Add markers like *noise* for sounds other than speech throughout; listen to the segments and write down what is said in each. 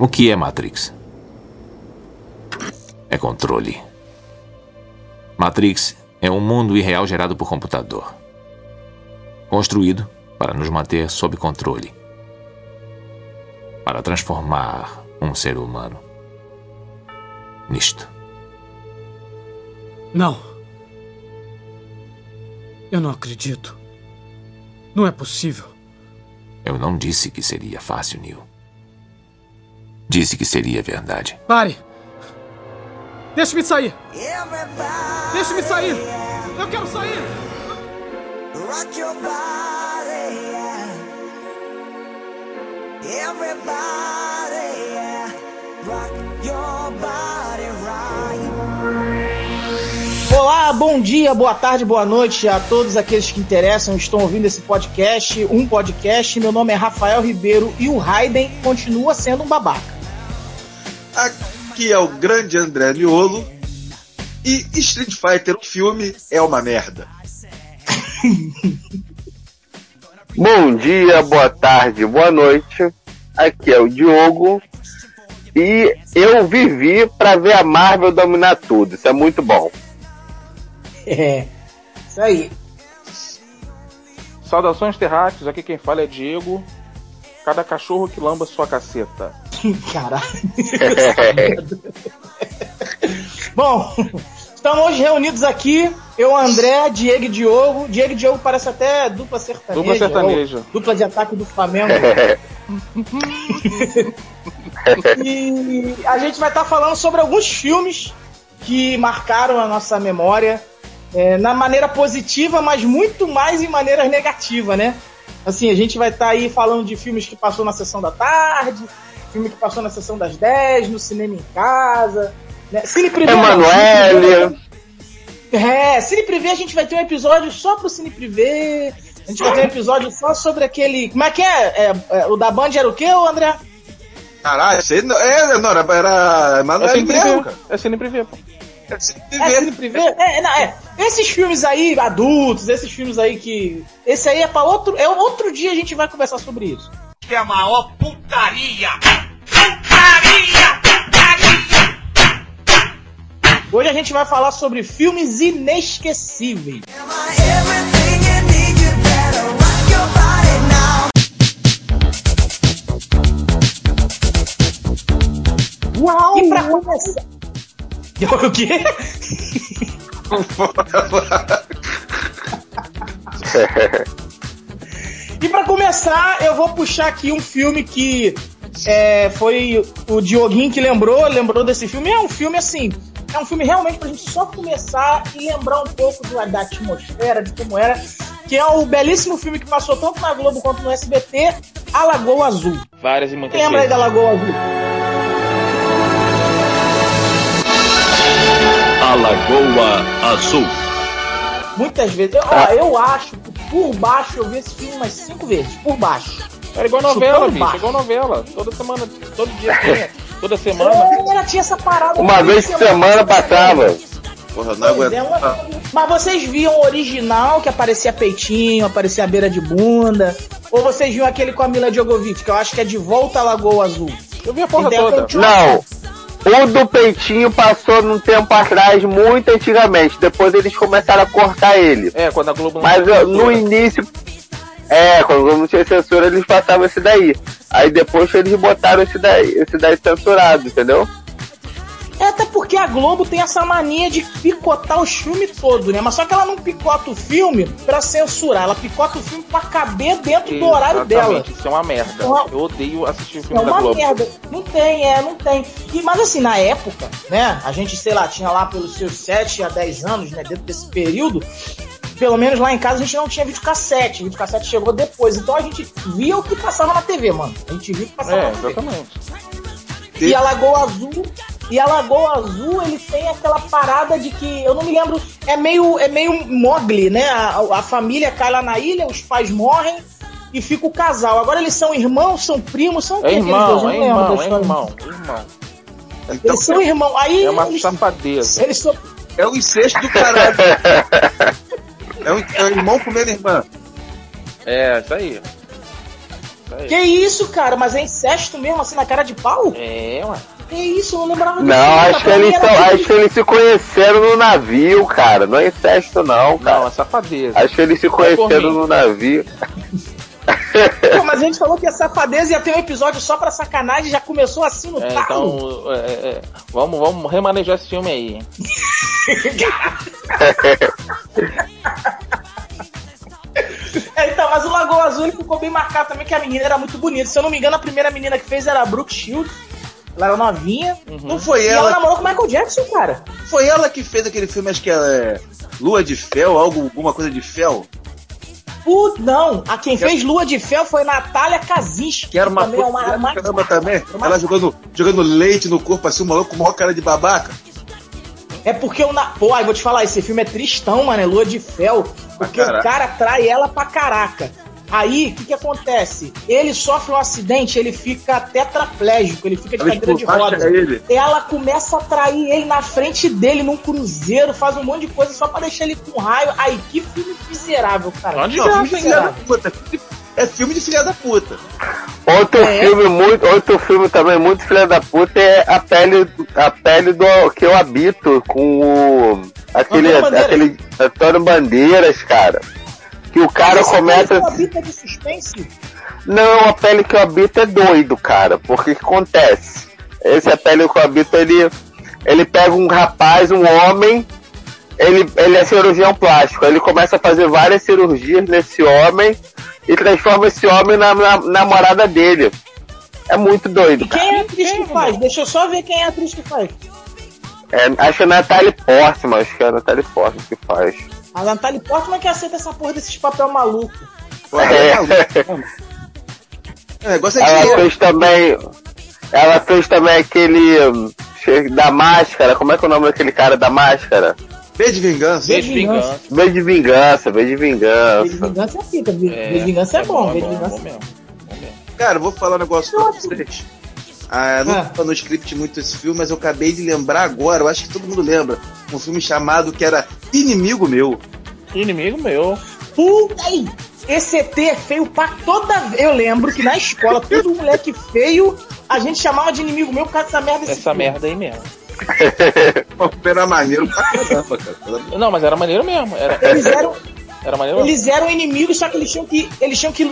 O que é Matrix? É controle. Matrix é um mundo irreal gerado por computador. Construído para nos manter sob controle. Para transformar um ser humano nisto. Não. Eu não acredito. Não é possível. Eu não disse que seria fácil, Neil. Disse que seria verdade. Pare! Deixe-me sair! Deixe-me sair! Eu quero sair! Rock your body, yeah. Everybody, yeah. Rock your body right. Olá, bom dia, boa tarde, boa noite a todos aqueles que interessam estão ouvindo esse podcast, um podcast. Meu nome é Rafael Ribeiro e o Raiden continua sendo um babaca. Aqui é o grande André Miolo. E Street Fighter, o filme, é uma merda. *laughs* Bom dia, boa tarde, boa noite. Aqui é o Diogo. E eu vivi para ver a Marvel dominar tudo. Isso é muito bom. *laughs* É, isso aí. Saudações terráqueos, aqui quem fala é Diego. Cada cachorro que lamba sua caceta. *laughs* Caralho. Bom, estamos hoje reunidos aqui. Eu, André, Diego e Diogo. Diego e Diogo parece até dupla sertaneja. Dupla sertaneja. Dupla de ataque do Flamengo. *laughs* e a gente vai estar falando sobre alguns filmes que marcaram a nossa memória. É, na maneira positiva, mas muito mais em maneiras negativas, né? Assim, a gente vai estar aí falando de filmes que passou na sessão da tarde, filme que passou na sessão das 10, no cinema em casa. Né? Cine Privé. Emanuele. É, Cine Privé a gente vai ter um episódio só pro Cine Privé. A gente vai ter um episódio só sobre aquele. Como é que é? é, é o da Band era o quê, André? Caralho, esse não, é, não, era, era Emanuele É Cine Privé, mesmo, cara. É Cine Privé, pô. É Cine É. Cine Privé? É, não, é. Esses filmes aí, adultos, esses filmes aí que. Esse aí é pra outro. É outro dia a gente vai conversar sobre isso. que é a maior putaria. Putaria! Putaria! Hoje a gente vai falar sobre filmes inesquecíveis. Uau! E pra começar. *laughs* O quê? E pra começar, eu vou puxar aqui um filme que é, foi o Dioguinho que lembrou, lembrou desse filme. É um filme assim, é um filme realmente pra gente só começar e lembrar um pouco do- da atmosfera, de como era. Que é o belíssimo filme que passou tanto na Globo quanto no SBT, A Lagoa Azul. Várias e muitas Lembra aí vezes. da Lagoa Azul? A Lagoa Azul. Muitas vezes. Eu, ó, eu acho que por baixo eu vi esse filme umas cinco vezes. Por baixo. Era igual novela, bicho. baixo. Igual novela. Toda semana, todo dia tinha. Toda semana. Ela tinha essa parada. Uma vez por semana passava. Porra, não Pois é, aguento. uma- Mas vocês viam o original que aparecia peitinho, aparecia a beira de bunda? Ou vocês viam aquele com a Mila Djokovic, que eu acho que é de volta à Lagoa Azul? Eu vi a porra toda. continuação. Não. O do peitinho passou num tempo atrás, muito antigamente. Depois eles começaram a cortar ele. É, quando a Globo não Mas uh, no início. É, quando não tinha censura, eles passavam esse daí. Aí depois eles botaram esse daí, esse daí censurado, entendeu? É até porque a Globo tem essa mania de picotar os filmes todos, né? Mas só que ela não picota o filme pra censurar, ela picota o filme pra caber dentro do horário dela. Exatamente, Isso é uma merda. Uma- Eu odeio assistir É filme da uma Globo. merda. Não tem, é, não tem. E, mas assim, na época, né? A gente, sei lá, tinha lá pelos seus 7 a 10 anos, né? Dentro desse período. Pelo menos lá em casa a gente não tinha videocassete. O videocassete chegou depois. Então a gente via o que passava na TV, mano. A gente via o que passava É, na TV. exatamente. E a Lagoa Azul E a Lagoa Azul, ele tem aquela parada de que, eu não me lembro, é meio, é meio Mogli, né? A, a família cai lá na ilha, os pais morrem e fica o casal. Agora eles são irmãos, são primos, são o É dois? Eu irmão, é irmão, é irmão, é irmão. Então, Eles são irmãos. Aí É uma eles, safadeza. eles são. é o incesto do caralho. *laughs* É o, é o irmão comendo irmã. É, isso aí. Isso aí. Que isso, cara? Mas é incesto mesmo, assim, na cara de pau? É, ué. Que isso, eu não lembrava disso. Não, acho que, eles são, acho que eles se conheceram no navio, cara. Não é incesto, não, Não, cara. é safadeza. Acho que eles se mim. conheceram no navio. *laughs* Pô, mas a gente falou que a safadeza ia ter um episódio só pra sacanagem, já começou assim no É, então, é, é, vamos, vamos remanejar esse filme aí. hein? *laughs* É, então, mas o Lagoa Azul ele ficou bem marcado também, que a menina era muito bonita. Se eu não me engano, a primeira menina que fez era a Brooke Shields. Ela era novinha. Não foi E ela ela, namorou com o Michael Jackson, cara. foi ela que fez aquele filme, acho que é Lua de Fel, algo, alguma coisa de Fel. Não. A quem fez Lua de Fel foi Natália Kazinski. Que era uma também é uma, caramba também. uma- Ela jogando, jogando leite no corpo assim, o maluco com maior cara de babaca. É porque o. Na... Pô, aí vou te falar, esse filme é tristão, mano. É Lua de Fel. Porque o cara trai ela pra caraca. Aí, o que que acontece? Ele sofre um acidente, ele fica tetraplégico, ele fica de Ela cadeira de esculacha roda. ele. Ela começa a trair ele na frente dele num cruzeiro, faz um monte de coisa só pra deixar ele com raio. Aí, que filme miserável, cara. Onde Que Não, filme filme de filha da miserável. puta. É filme de filha da puta. Outro É. filme muito, outro filme também muito filha da puta é a pele, a pele do que eu habito com o aquele, Antônio aquele Antônio Bandeiras, cara. Que o cara Mas começa filme tem uma bita de suspense. Não, a pele que eu habito é doido, cara. Porque o que acontece? Esse a pele que eu habito, ele, ele pega um rapaz, um homem, ele, ele é cirurgião plástico. Ele começa a fazer várias cirurgias nesse homem e transforma esse homem na, na namorada dele. É muito doido, E cara. quem é a atriz que faz? Deixa eu só ver quem é a atriz que faz. É, acho que é a Natalie Portman, acho que é a Natalie Portman que faz. A Natalie Portman que aceita essa porra desses papel maluco. É. é maluco. O negócio é Ela fez também. Ela fez também aquele. hum, da máscara. Como é que é o nome daquele cara da máscara? B de vingança. Beijo de vingança. V de vingança, V de V de vingança. vingança é fica, V de vingança é, bom, V de é vingança bom mesmo. Bom mesmo. Cara, eu vou falar um negócio pra vocês. Ah, não Ah. tá no script muito esse filme, mas eu acabei de lembrar agora, eu acho que todo mundo lembra. Um filme chamado que era Inimigo Meu. Inimigo meu. Puta aí! Esse ET é feio pra toda vez. Eu lembro que na escola, todo moleque feio, a gente chamava de inimigo meu por causa dessa merda Essa filme. merda aí mesmo. *laughs* Era maneiro pra caramba, cara. Não, mas era maneiro mesmo. Era, Eles eram, era maneiro eles eram inimigos, só que eles tinham que, eles tinham que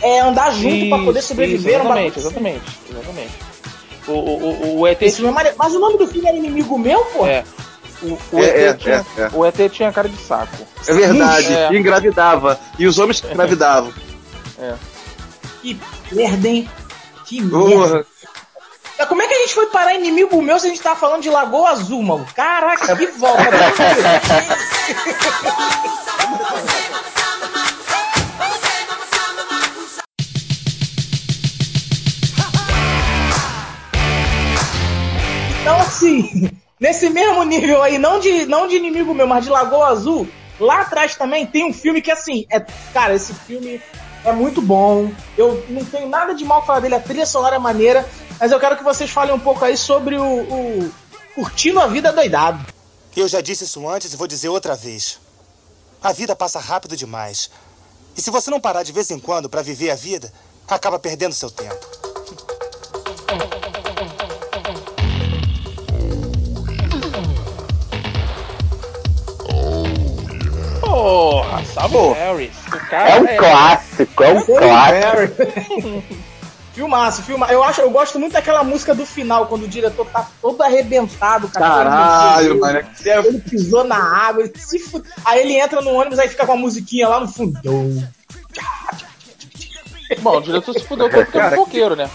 é, andar junto pra poder sobreviver. exatamente, assim. exatamente, exatamente. O, o, o, o ET. Esse filme é. Mas o nome do filme era Inimigo Meu, pô? É. O, o É, ET é, tinha, é, é. o ET tinha cara de saco. É verdade. É. E engravidava. E os homens *laughs* engravidavam. Que merda, hein? Que merda. Como é que a gente foi parar inimigo meu se a gente tava falando de Lagoa Azul, mano? Caraca, que volta. *laughs* Então, assim, nesse mesmo nível aí, não de, não de inimigo meu, mas de Lagoa Azul, lá atrás também tem um filme que, assim, é, cara, esse filme é muito bom. Eu não tenho nada de mal falar dele, a trilha sonora é maneira, mas eu quero que vocês falem um pouco aí sobre o, o Curtindo a Vida Doidado. Eu já disse isso antes e vou dizer outra vez. A vida passa rápido demais. E se você não parar de vez em quando para viver a vida, acaba perdendo seu tempo. Porra, Pô. Harris. O cara É um clássico, é um clássico. *laughs* Filmaço, filma. Eu acho, eu gosto muito daquela música do final, quando o diretor tá todo arrebentado, cara. Caralho, mano. Você é Ele pisou na água, ele se fu- aí ele entra no ônibus, aí fica com a musiquinha lá no fundo. Bom, o diretor se fudeu todo porque é Cara, fofoqueiro, né?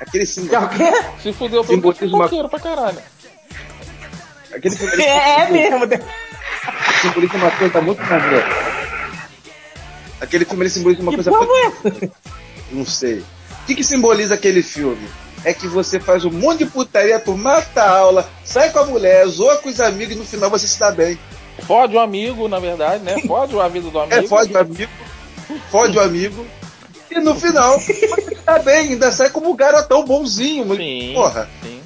aquele É símbolo. o quê? Se fudeu todo porque é Simbolismo- fofoqueiro pra caralho. Aquele *laughs* ele É, é mesmo. simboliza uma coisa muito maneira. Aquele filme ele simboliza uma Que coisa porra é? Não sei. O que, que simboliza aquele filme? é que você faz um monte de putaria, tu mata a aula, sai com a mulher, zoa com os amigos e no final você se dá bem. Fode o amigo, na verdade, né? Fode a vida do *laughs* amigo. É, fode o amigo, fode o amigo. E no final, você tá bem, ainda sai como um garotão bonzinho. mas, Sim, Porra. sim.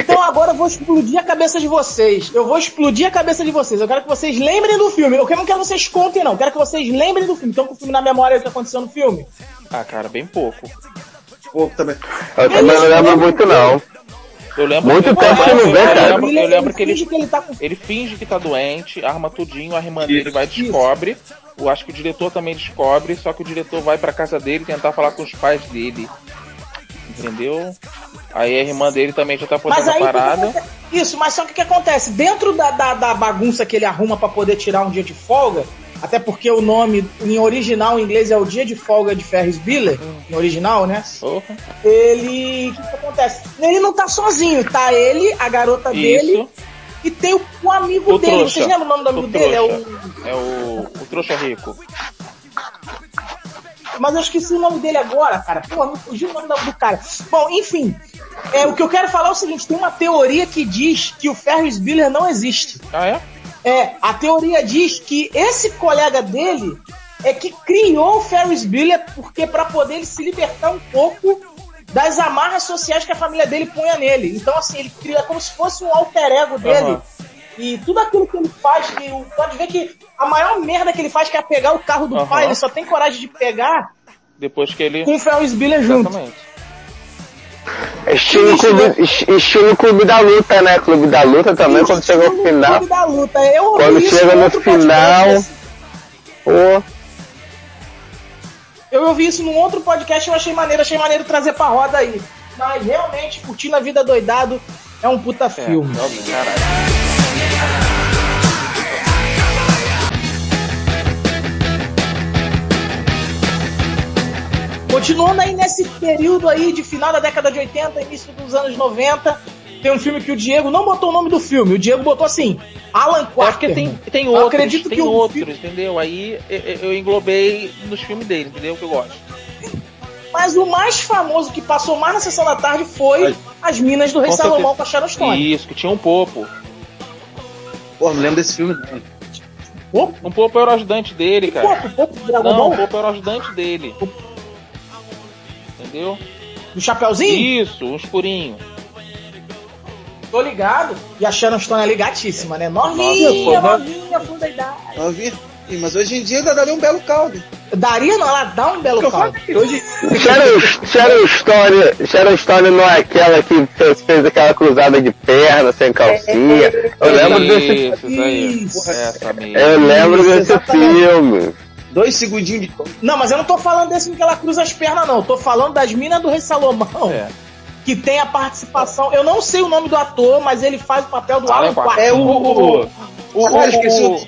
Então agora eu vou explodir a cabeça de vocês. Eu vou explodir a cabeça de vocês. Eu quero que vocês lembrem do filme. Eu não quero que vocês contem, não. Eu quero que vocês lembrem do filme. Estão com o filme na memória do que aconteceu no filme? Ah, cara, bem pouco. Pouco também. Eu também não lembro muito, não. Eu lembro Muito eu tempo lembro- que não vê, eu cara. lembro- Eu lembro que ele, finge que ele tá com ele finge que tá doente, arma tudinho, a irmã dele vai e descobre. Eu acho que o diretor também descobre, só que o diretor vai pra casa dele tentar falar com os pais dele. Entendeu? Aí a irmã dele também já tá Mas fazendo a aí, o que que parada. isso, mas só que o que acontece? Dentro da, da, da bagunça que ele arruma pra poder tirar um dia de folga, até porque o nome em original em inglês é o dia de folga de Ferris Bueller, em original, né? Ele. O que, que acontece? Ele não tá sozinho, tá ele, a garota dele Isso. e tem o, amigo O dele. trouxa. Vocês lembram o nome do amigo O dele? É o. É o, o trouxa rico. Mas eu esqueci o nome dele agora, cara. Pô, me fugiu o nome do cara. Bom, enfim. É, o que eu quero falar é o seguinte: tem uma teoria que diz que o Ferris Bueller não existe. Ah, é? É, a teoria diz que esse colega dele é que criou o Ferris Bueller porque para poder ele se libertar um pouco das amarras sociais que a família dele punha nele. Então, assim, ele cria como se fosse um alter ego dele. Aham. E tudo aquilo que ele faz, que o- pode ver que a maior merda que ele faz, que é pegar o carro do Aham. pai, ele só tem coragem de pegar Depois que ele. com o Ferris Bueller junto. Exatamente. Estilo clube, es- estilo clube da luta, né? Clube da luta também, quando chega no final. Clube da luta. Eu Quando chega no final. Pô, Eu ouvi isso num outro podcast e eu achei maneiro, achei maneiro trazer pra roda aí. Mas realmente, curtindo a vida doidado é um puta É, filme. realmente, caralho. Continuando aí nesse período aí de final da década de 80, início dos anos 90, tem um filme que o Diego não botou o nome do filme, o Diego botou assim, Alan É porque Quarterman. tem, tem Eu outros, acredito tem que outros, fi- entendeu? Aí eu, englobei nos filmes dele, entendeu? Que eu gosto. Mas o mais famoso que passou mais na sessão da tarde foi As Minas do Rei Salomão com a Sharon Stone. Isso, que tinha um popo. Pô, não lembro desse filme. não. Popo? Um popo era o ajudante dele, cara. Popo, Popo do Dragon Não, Ball? o popo era o ajudante dele. Entendeu? Do Chapeuzinho? Isso, um escurinho. Tô ligado. E a Sharon Stone ali gatíssima, né? Nossa, Novinha, pô, novinha, funda Ih, Mas hoje em dia ainda daria um belo caldo. Daria não, ela dá um belo Eu caldo. hoje. Sharon, Sharon Stone, Sharon Stone não é aquela que fez, fez aquela cruzada de perna sem calcinha. Eu lembro desse, Isso. Essa mesmo. eu lembro Isso, desse exatamente. filme. Dois segundinhos de. Não, mas eu não tô falando desse em que ela cruza as pernas, não. Eu tô falando das Minas do Rei Salomão, É. que tem a participação. Eu não sei o nome do ator, mas ele faz o papel do Alan Alan Quarterman. Quarterman. É o. O, Agora esqueci o- o- o-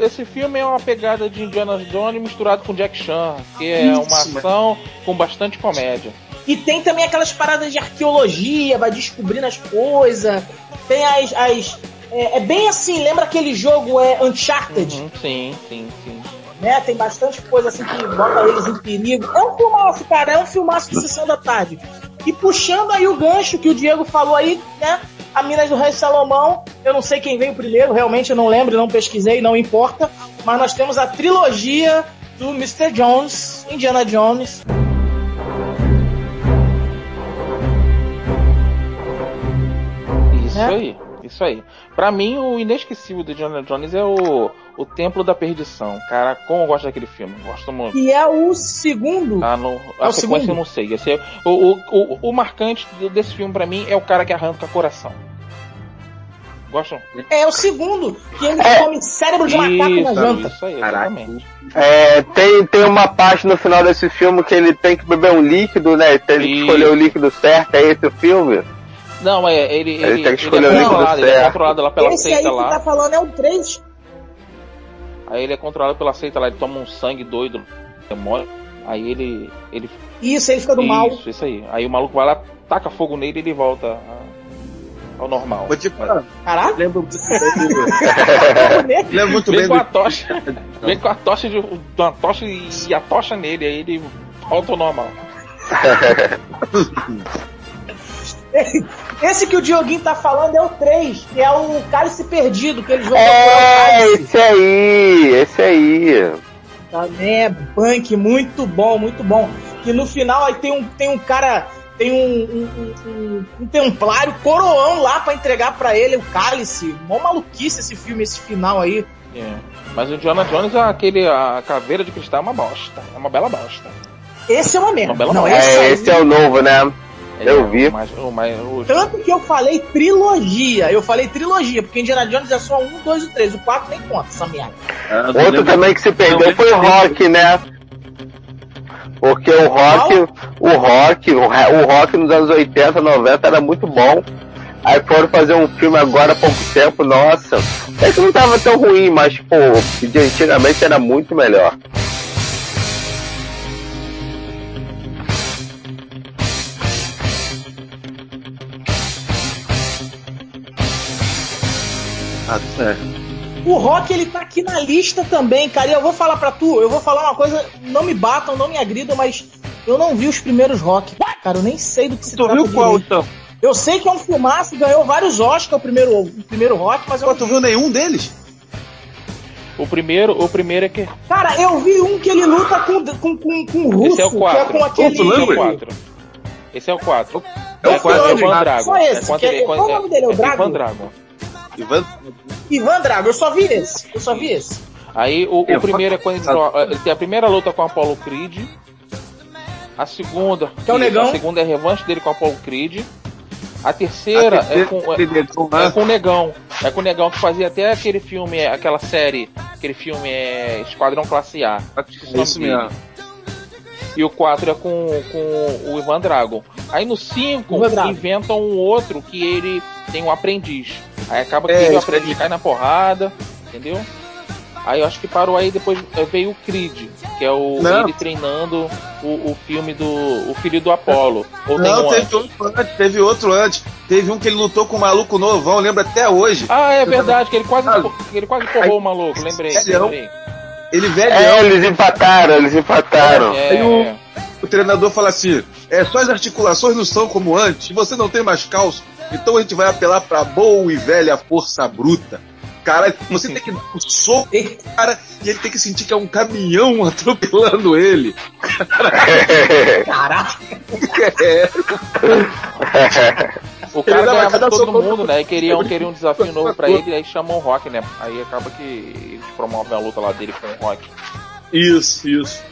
esse filme é uma pegada de Indiana Jones misturado com Jack Chan, que é uma Isso, ação com bastante comédia. E tem também aquelas paradas de arqueologia, vai descobrindo as coisas. Tem as. as- é, é bem assim, lembra aquele jogo é, Uncharted? Uhum, sim, sim, sim. né? Tem bastante coisa assim que bota eles em perigo. É um filmaço, cara, é um filmaço de sessão da tarde. E puxando aí o gancho que o Diego falou aí, né? A Minas do Rei Salomão, eu não sei quem veio primeiro, realmente eu não lembro, não pesquisei, não importa. Mas nós temos a trilogia do Mr. Jones, Indiana Jones. Isso Né? aí, isso aí. Pra mim, o inesquecível do Indiana Jones é o, o Templo da Perdição. Cara, como eu gosto daquele filme, gosto muito. Que é o segundo. Ah, no, É a o sequência segundo? eu não sei. Esse é, o, o, o, o marcante desse filme pra mim é o cara que arranca coração. Gostam? É o segundo, que ele É. come cérebro de macaco na janta. isso aí, exatamente. É, tem, tem uma parte no final desse filme que ele tem que beber um líquido, né? Ele tem que Isso. escolher o líquido certo, é esse o filme? Não, é, ele, ele, Ele tem que ele escolher é o líquido controlado, ele é certo. controlado lá pela Esse aí que lá. tá falando é o 3. Aí ele é controlado pela seita lá, ele toma um sangue doido, demônio. Aí ele. ele Isso, ele fica do mal. Isso, isso aí. Aí o maluco vai lá, taca fogo nele e ele volta a- ao normal. Vou te falar. Caralho, Lembro muito bem do- *laughs* lembro muito Vem bem com a tocha. *laughs* Vem com a tocha de uma tocha e a tocha nele, aí ele volta ao normal. *laughs* *laughs* Esse que o Dioguinho tá falando é o 3, que é o Cálice Perdido, que eles vão É, procurar o cálice. esse aí, esse aí. Também é punk, muito bom, muito bom. Que no final aí tem um, tem um cara, tem um, um, um- um- templário coroão lá pra entregar pra ele o cálice. Mó maluquice esse filme, esse final aí. É. Mas o Indiana Jones, aquele, a caveira de cristal é uma bosta. É uma bela bosta. Esse é uma merda. Uma bela Não, bosta. esse É, esse é o novo, né? Eu vi. Mas, o- mas, o- Tanto que eu falei trilogia. Eu falei trilogia, porque Indiana Jones é só um, dois e três. O quatro nem conta essa merda. Ah, Outro lembro- também que se perdeu foi o. Rock, né? Porque o Rock, o Rock, o Ra- o Rock nos anos 80, 90 era muito bom. Aí foram fazer um filme agora há pouco tempo, nossa. É que não tava tão ruim, mas, pô, de antigamente era muito melhor. Ah, é. O Rock, ele tá aqui na lista também, cara. E eu vou falar pra tu, eu vou falar uma coisa, não me batam, não me agridam, mas eu não vi os primeiros Rock. Cara, eu nem sei do que se Tu trata viu qual direito. então? Eu sei que é um filmaço, ganhou vários Oscars o primeiro, o primeiro Rock, mas eu Pô, tu viu nenhum deles? o primeiro, o primeiro é que. Cara, eu vi um que ele luta com, com, com, com o russo, Esse é o que é 4. com aquele... Esse é o 4. Esse é o 4. É o É, quatro, é o Ivan né? Drago. Só esse, É quando que é- ele- quando- qual o nome dele? É o é Drago? Ivan Drago. Ivan? Drago, eu só vi esse. Eu só vi esse. Aí o, o É, primeiro é quando ele, ele tem a primeira luta com o Apollo Creed. A segunda, Que é o Negão. a segunda é a revanche dele com o Apollo Creed. A terceira, A terceira é, com, é, né? é com o Negão. É com o Negão que fazia até aquele filme, aquela série, aquele filme é Esquadrão Classe A. É isso mesmo. E o 4 é com, com o Ivan Dragon. Aí no 5 Ivan Drago. inventam um outro que ele tem um aprendiz. Aí acaba que É, ele, o aí. cai na porrada, entendeu? Aí eu acho que parou aí, depois eh, veio o Creed, que é o Não. ele treinando o, o filme do. o filho do. Ou tem Não, um teve outro antes, teve outro antes. Teve um que ele lutou com um maluco novão, eu lembro até hoje. Ah, é verdade, que ele quase, ele quase porrou o maluco, lembrei. Lembrei. Ele velho, É, eles empataram, eles empataram. É, Aí o- é. o treinador fala assim: é, suas articulações não são como antes, você não tem mais calço, então a gente vai apelar pra boa e velha força bruta. Cara, você tem que dar um soco no cara e ele tem que sentir que é um caminhão *laughs* atropelando ele. Caraca. *laughs* É, O Ele cara dava ganhava todo mundo, né? E queria, queria um desafio novo pra ele, aí chamam o Rock, né? Aí acaba que eles promovem a luta lá dele com o Rock. isso, isso.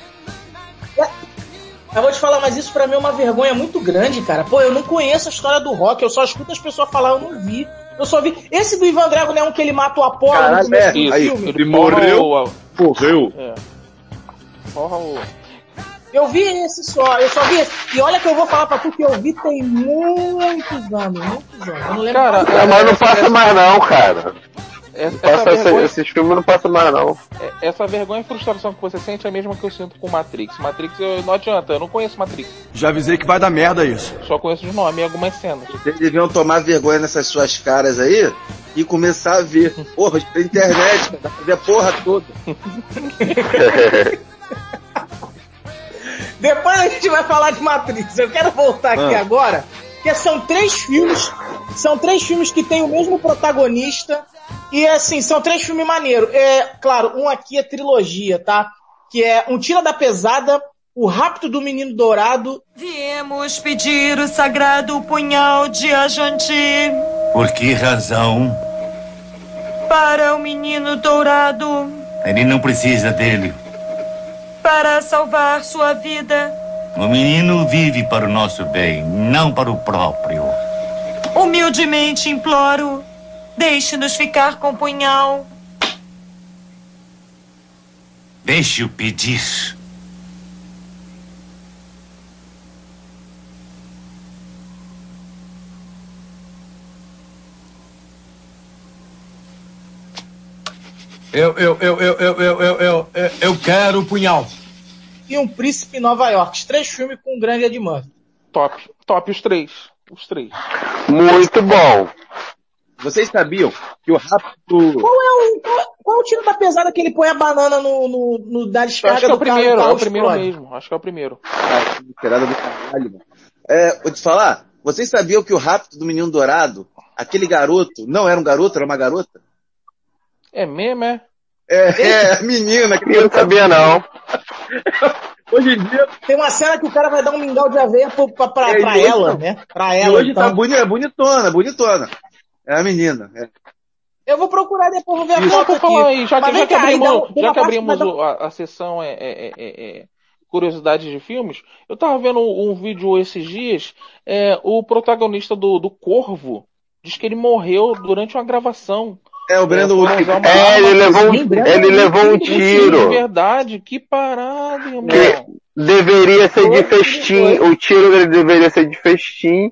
Eu vou te falar, mas isso pra mim é uma vergonha muito grande, cara. Pô, eu não conheço a história do rock, eu só escuto as pessoas falar, eu não vi. Eu só vi. Esse do Ivan Drago não é um que ele mata o Apolo no Caralho, começo é. do Aí, filme? Ele morreu. Morreu. É. Porra o. Eu vi esse só, eu só vi esse. E olha que eu vou falar pra tu que eu vi tem muitos anos, muitos anos. Eu não lembro. Cara, Não, mas não passa mais não, cara. Essa, Passa essa vergonha, esses filmes não passam mais não. é- essa vergonha e frustração que você sente é a mesma que eu sinto com Matrix. Matrix, eu, não adianta, eu não conheço Matrix. Já avisei que vai dar merda isso. Só conheço os nomes e algumas cenas. Vocês deviam tomar vergonha nessas suas caras aí e começar a ver. Porra, tem internet, dá pra ver a porra toda. *laughs* Depois a gente vai falar de Matrix. Eu quero voltar aqui Ah. agora, que são três filmes, são três filmes que têm o mesmo protagonista e assim são três filmes maneiros. É claro, um aqui é trilogia, tá? Que é um Tira da Pesada, o Rapto do Menino Dourado. Viemos pedir o sagrado punhal de Ajanti Por que razão? para o menino dourado, Ele não precisa dele. para salvar sua vida. O menino vive para o nosso bem, não para o próprio. Humildemente imploro, deixe-nos ficar com o punhal. Deixe-o pedir. Eu, eu, eu, eu, eu, eu, eu, eu, eu, eu quero o punhal. e um Príncipe em Nova York. Os três filmes com um grande Ed Murphy. Top. Top os três. Os três. Muito bom. Vocês sabiam que o rápido. Qual é o, qual, qual é o tiro da pesada que ele põe a banana no, no, no da descarga acho que é o do carro, primeiro, o é carro o primeiro explode? mesmo. Acho que é o primeiro. Tirada do caralho, mano. É, vou te falar, vocês sabiam que o rapto do menino dourado, aquele garoto, não era um garoto, era uma garota? É mesmo, é? É, é, menina. Que Eu não sabia não. *laughs* Hoje em dia, Tem uma cena que o cara vai dar um mingau de aveia pra, pra, É, pra e hoje ela, né? Pra e ela, hoje então. tá boni- bonitona, bonitona. É a menina. é. Eu vou procurar depois, vou ver a Só foto aqui. aí, já que, já que cá, abrimos, tem já que abrimos o- a, a sessão é, é- é- é- curiosidades de filmes, eu tava vendo um vídeo esses dias, é, o protagonista do, do Corvo diz que ele morreu durante uma gravação. É, o usar uma É, ele levou um, ele levou um tiro. verdade, que parada, irmão. Que deveria ser de festim. O tiro dele deveria ser de festim.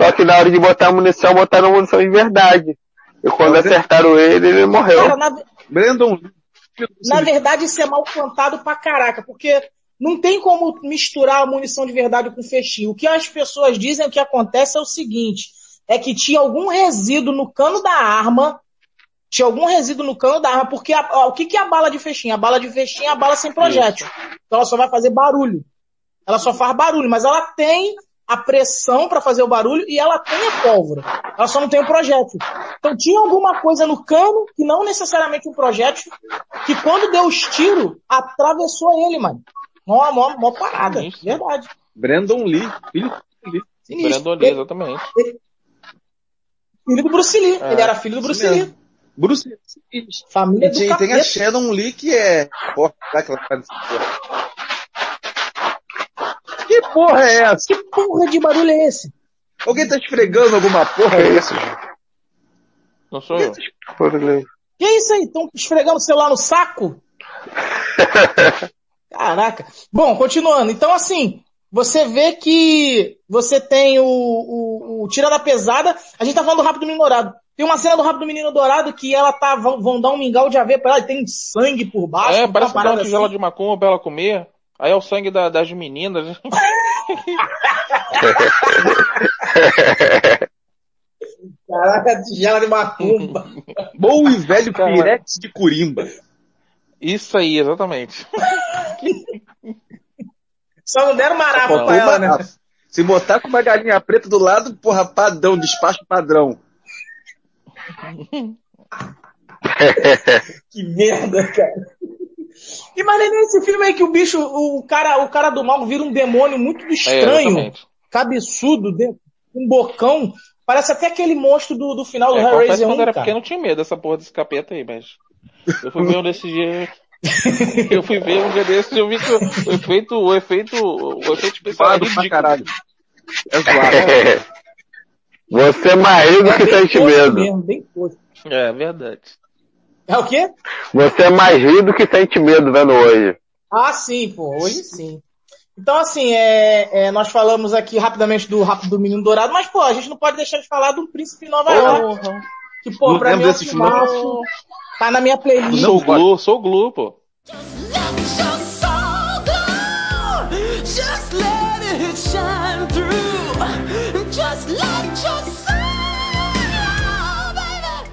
Só que na hora de botar a munição, botaram munição de verdade. E quando Mas é- acertaram ele, ele morreu. Cara, na, Brandon na verdade isso é mal cantado pra caraca, porque não tem como misturar a munição de verdade com fechinho. O que as pessoas dizem, o que acontece é o seguinte, é que tinha algum resíduo no cano da arma, tinha algum resíduo no cano da arma, porque a- ó, o que, que é a bala de fechinho? A bala de fechinho é a bala sem projétil. Então ela só vai fazer barulho. Ela só faz barulho, mas ela tem a pressão para fazer o barulho e ela tem a pólvora. Ela só não tem o projétil. Então tinha alguma coisa no cano, que não necessariamente um projétil, que quando deu os tiros, atravessou ele, mano. Mó, mó, mó parada. Verdade. Brandon Lee. Filho do Lee. Sinistro. Brandon Lee, exatamente. Filho do Bruce Lee. É, ele era filho do Bruce isso Lee. mesmo. Bruce Lee. Família E do tem, tem a. Sharon Lee que é. Porra, será que ela essa porra? Que porra é essa? Que porra de barulho é esse? Alguém tá esfregando alguma porra? É isso? Não sou eu. Que é isso aí? Estão esfregando o celular no saco? *laughs* Caraca. Bom, continuando. Então, assim, você vê que você tem o, o, o Tira da Pesada. A gente tá falando do Rápido Menino Dourado. Tem uma cena do Rápido Menino Dourado que ela tá, vão, vão dar um mingau de aveia pra ela e tem sangue por baixo. É, parece uma parada tigela assim. de macumba pra ela comer. Aí é o sangue da- das meninas. *laughs* Caraca, tigela de macumba. Bom e velho Cara. pirex de Curimba. Isso aí, exatamente. *laughs* Só não deram marapa pra ela, né? Se botar com uma galinha preta do lado, porra, padrão, despacho padrão. *laughs* Que merda, cara. E mas é nesse filme aí que o bicho, o cara, o cara do mal vira um demônio muito É, estranho, exatamente. cabeçudo, um bocão. Parece até aquele monstro do, do final do É, Hellraiser 1, quando era cara. pequeno eu tinha medo dessa porra desse capeta aí, mas. Eu fui ver um desses dias. *laughs* Eu fui ver um dia desses e eu vi que o efeito, o efeito, o efeito especial é ridículo. caralho. É zoado. *laughs* Você é mais rico que medo. mesmo, bem. É verdade. É o quê? Você é mais rico que sente medo vendo hoje. Ah, sim, pô, hoje sim. Então, assim, é, é, nós falamos aqui rapidamente do Rápido do Menino Dourado, mas, pô, a gente não pode deixar de falar do Príncipe de Nova York. Que, pô, Não pra mim é um desse filme, filmaço. Tá na minha playlist. Sou Glu, sou Glu, pô.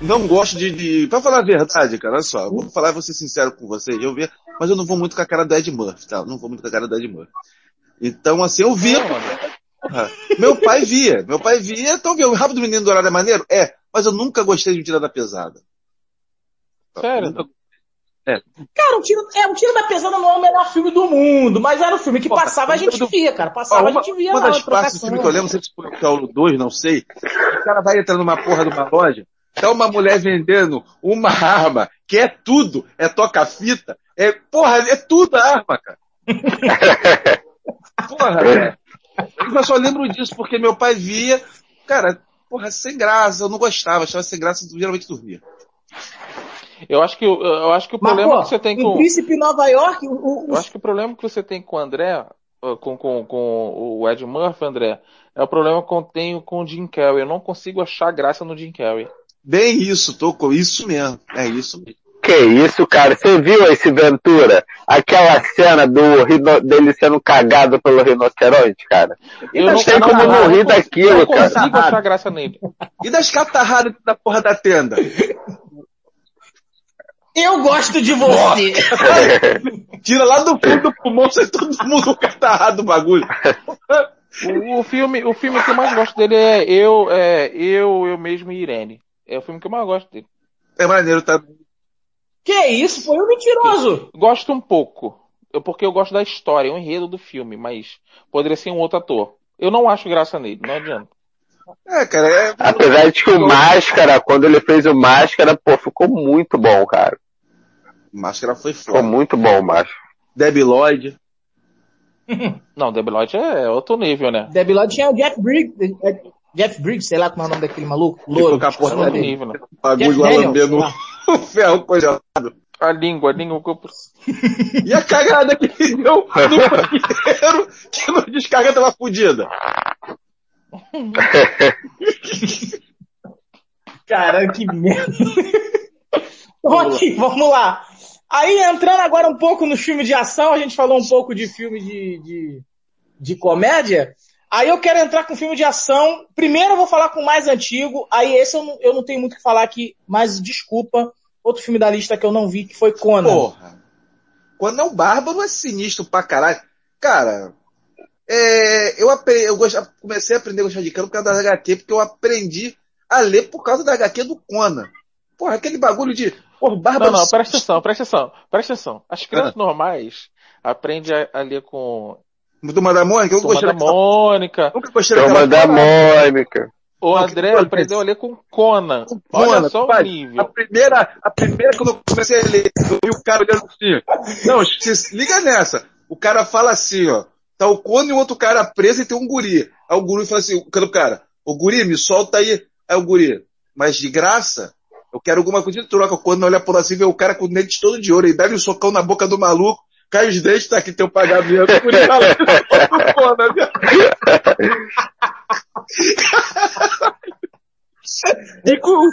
Não gosto de, de. Pra falar a verdade, cara, olha só, eu vou falar, vou ser sincero com vocês, eu vi, mas eu não vou muito com a cara do Ed Murphy, tá? Eu não vou muito com a cara do Ed Murphy. Então, assim, eu via. Porra. Meu pai via, meu pai via, então viu, o Rápido Menino Dourado é maneiro? É, mas eu nunca gostei de Tirada Pesada. Sério? Nunca- Cara, o tiro, é, o tiro da Pesada não é o melhor filme do mundo, mas era o filme que Porra, passava, a gente do- via, cara. Passava, uma, a gente via uma lá, das partes do filme que eu lembro, não sei se foi o Paulo 2, não sei. O cara vai entrar numa porra de uma loja, tá uma mulher vendendo uma arma, que é tudo, é toca-fita, é, porra, é tudo a arma, cara. *laughs* Porra, cara. Eu só lembro disso porque meu pai via, cara, porra, sem graça, eu não gostava, achava sem graça, geralmente dormia. Eu acho que, o- eu acho que o Mas, problema pô, que você tem em com. Príncipe Nova York, o, o- Eu acho que o problema que você tem com o André, uh, com, com, com o Ed Murphy, André, é o problema que eu tenho com o Jim Carrey. Eu não consigo achar graça no Jim Carrey. Bem isso, tô com isso mesmo, é isso mesmo. Que isso, cara? Você viu esse Ventura? Aquela cena do rino- dele sendo cagado pelo rinoceronte, cara? Eu não tem como não rir daquilo, eu não cara. consigo achar graça nele. E das catarradas da porra da tenda? eu eu gosto de você. *laughs* Tira lá do fundo do pulmão, sai todo mundo catarrado do bagulho. O, o filme, o filme que eu mais gosto dele é Eu, é, Eu, Eu Mesmo e Irene. É o filme que eu mais gosto dele. É maneiro, tá? Que isso? Foi um mentiroso. Gosto um pouco. Eu, porque eu gosto da história, o enredo do filme, mas poderia ser um outro ator. Eu não acho graça nele, não adianta. É, cara, é... *laughs* Apesar de que o Máscara, quando ele fez o Máscara, pô, ficou muito bom, cara. Máscara foi Ficou foda. muito bom o Máscara. Debbie Lloyd. Não, Debbie Lloyd é outro nível, né? Debbie Lloyd tinha o Jeff Briggs. Jeff Briggs, sei lá como é o nome daquele maluco. Louro. Ficou com a porta? Bagulho lá lambendo *laughs* o ferro congelado. A língua, a língua. *laughs* E a cagada que ele deu no banheiro, que no descarga tava fudida. *laughs* Cara, que merda. Então aqui, vamos lá. Aí entrando agora um pouco no filme de ação, a gente falou um pouco de filme de, de, de comédia. Aí eu quero entrar com filme de ação. Primeiro eu vou falar com o mais antigo. Aí esse eu não, eu não tenho muito o que falar aqui, mas desculpa. Outro filme da lista que eu não vi, que foi Conan. Porra. Quando é um bárbaro é sinistro pra caralho. Cara, é, eu, eu gost- comecei a aprender a gostar de cano por causa da HQ, porque eu aprendi a ler por causa da HQ do Conan. Porra, aquele bagulho de. Porra, bárbaro. Não, não, presta atenção, presta atenção, presta atenção. As crianças normais aprendem a, a ler com Turma da Mônica? Eu Turma da Mônica. Nunca gostei Turma da. Mônica. O André que aprendeu a ler com Conan. Conan, Olha só o nível. A primeira, a primeira quando eu comecei a ler, eu vi o cara olhando assim. Não, se liga nessa. O cara fala assim, ó. Tá o Conan e o outro cara preso e tem um guri. Aí o guri fala assim, o cara, o guri, me solta aí. Aí o guri, mas de graça? Eu quero alguma coisa de troca. O Conan olha por assim, vê o cara com o dente todo de ouro. Ele dá um socão na boca do maluco. Cai os dentes, tá aqui teu pagamento. Solta o Conan. E com-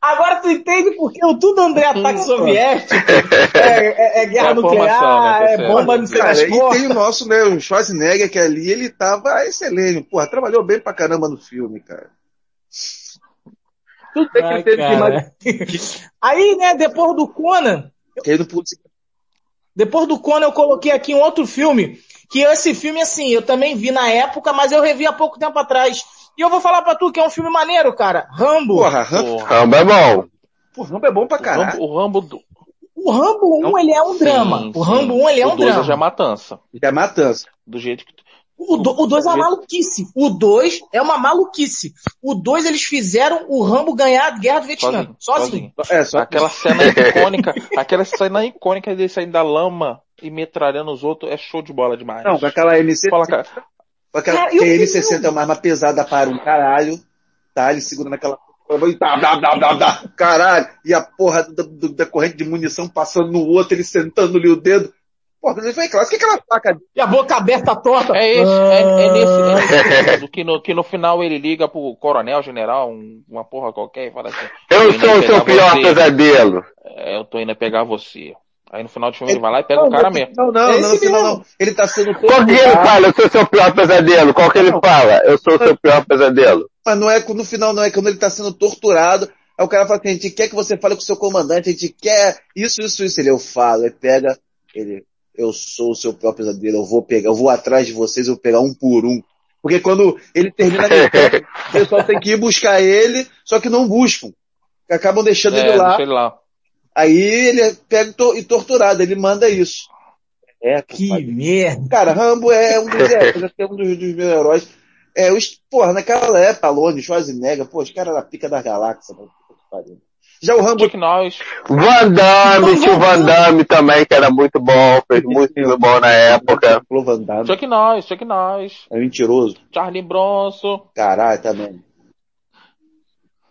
Agora tu entende porque o tudo André ataque soviético *laughs* é, é- é guerra É nuclear, né, tá é bomba não sei Cara, e tem o nosso, né, o Schwarzenegger, que ali ele tava excelente. Porra, trabalhou bem pra caramba no filme, cara. Tudo bem que Ai, ele teve que cara. mais... Aí, né, depois do Conan, Ele não pôde- depois do Conan eu coloquei aqui um outro filme, que esse filme, assim, eu também vi na época, mas eu revi há pouco tempo atrás. E eu vou falar pra tu que é um filme maneiro, cara. Rambo. Porra, Rambo, Porra. Rambo é bom. porra, Rambo é bom pra O caralho. Rambo, o Rambo do... O Rambo 1, ele é um drama. Sim, o. Rambo 1, ele é o um dois drama. já é matança. Já é matança. Do jeito que... O 2 é uma maluquice. O 2 é uma maluquice. O 2 eles fizeram o Rambo ganhar a guerra do Vietnã. Sozinho, Sozinho. É, só Aquela cena *laughs* icônica, aquela cena icônica dele saindo da lama e metralhando os outros é show de bola demais. Não, com aquela MC... Fala, cara, Com aquela Cara, que eu a vi M60 é uma arma pesada para um caralho. Tá, ele segurando aquela... E tá, dá, dá, dá, dá, caralho. E a porra do- da corrente de munição passando no outro, ele sentando-lhe o dedo. Ele foi claro. O que é aquela faca E a boca aberta torta. É esse, é, é nesse, é nesse que no, que no final ele liga pro coronel, general, um- uma porra qualquer e fala assim. Eu "Tô indo sou o seu pior você." pesadelo. É, eu tô indo pegar você. Aí no final do filme ele vai lá e pega o cara mesmo. Não, não, É não, esse não, não, mesmo. não. Ele tá sendo Qual que ele torturado, fala? Eu sou o seu pior pesadelo. Qual que ele fala? Eu sou o seu pior pesadelo. mas não é no final, não é quando ele tá sendo torturado. Aí o cara fala que a gente quer que você fale com o seu comandante, a gente quer isso, isso, isso. Ele, eu falo, ele pega, ele, eu sou o seu próprio pesadelo, eu vou pegar, eu vou atrás de vocês, eu vou pegar um por um. Porque quando ele termina a missão, *laughs* o pessoal tem que ir buscar ele, só que não buscam. Acabam deixando É, ele lá. ele lá. Aí ele é pego e to- torturado, ele manda isso. É, Que compadre. merda. Cara, Rambo é um dos heróis, acho que é um dos, dos meus heróis. É, os, porra, naquela época, Stallone, Schwarzenegger, pô, os caras da pica da galáxia, mano. Que. Já o Rambo, Chuck Norris. Van Damme, tinha o Van Damme também, que era muito bom, fez muito bom na época. Falou Van Damme, Chuck Norris, Chuck Norris. é mentiroso. Charlie Bronson. Caralho, também.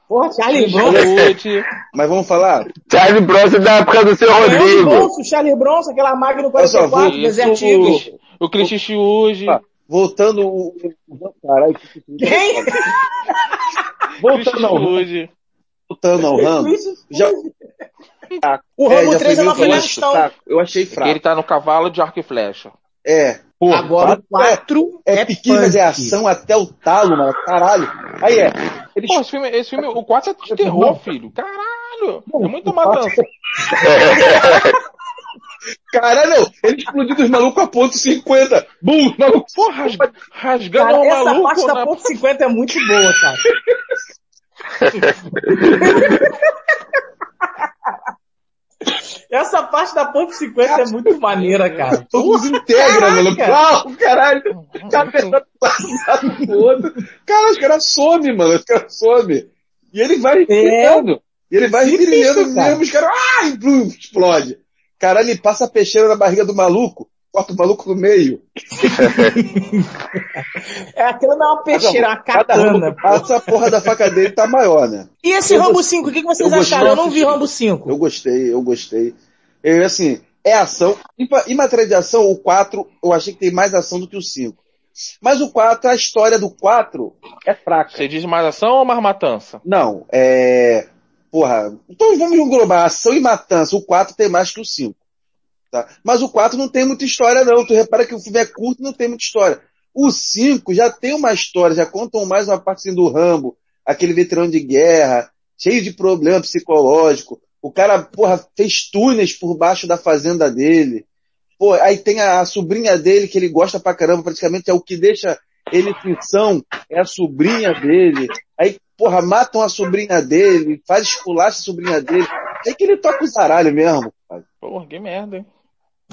Porra, Charlie Bronson. Mas vamos falar, Charlie Bronson da época do seu Charlie Rodrigo. Bronson, Charlie Bronson, aquela máquina Olha só, 44, vou- deserto Isso, Eagles. o Clint Eastwood. Ah, voltando o... o- Caralho, que- que- Quem? Voltando ao. Voltando ao Rambo, já... O é, Rambo já 3 é uma fraco, fraco. Eu achei fraco. Ele tá no cavalo de arco e flecha. É. Porra, Agora o 4 é, é, é pequeno, mas é ação até o talo, mano. Caralho. Aí é. Eles Pô, esse filme, esse filme, o 4 é de terror, filho. Caralho! É o quatro- matança. *laughs* Caralho. Ele explodiu dos malucos a ponto 50. Bum, maluco. Rasga, rasgando Cara, um essa maluco parte da na... ponto 50 é muito boa, cara. *laughs* Essa parte da ponto 50 é muito maneira, cara. Todo mundo integra, mano. Pau, caralho. Cabeça passada pro outro. Cara, os caras somem, mano. Os caras somem. E ele vai virilhando. E ele vai cara. mesmo. Os caras, ah, e blum, explode. Caralho, ele passa a peixeira na barriga do maluco. Corta o maluco no meio. *laughs* É aquilo não é uma peixeira, é uma katana. Rambo que passa, a porra da faca dele tá maior, né? E esse Eu Rambo gostei- 5, o que, que vocês eu gostei acharam? Eu não vi. Rambo 5. Eu gostei, eu gostei. Eu, assim, é ação. Em matéria de ação, o 4, eu achei que tem mais ação do que o 5. Mas o 4, a história do 4 é fraca. Você diz mais ação ou mais matança? Não, é. Porra, então vamos englobar ação e matança. O 4 tem mais que o 5. Tá? Mas o 4 não tem muita história, não. Tu repara que o filme é curto e não tem muita história. O 5 já tem uma história, já contam mais uma parte assim, do Rambo, aquele veterano de guerra, cheio de problema psicológico. O cara, porra, fez túneis por baixo da fazenda dele. Pô, aí tem a, a sobrinha dele que ele gosta pra caramba, praticamente é o que deixa ele ficção, é a sobrinha dele. Aí, porra, matam a sobrinha dele, faz esculacha a sobrinha dele. Aí que ele toca o zaralho mesmo. Porra, que merda, hein?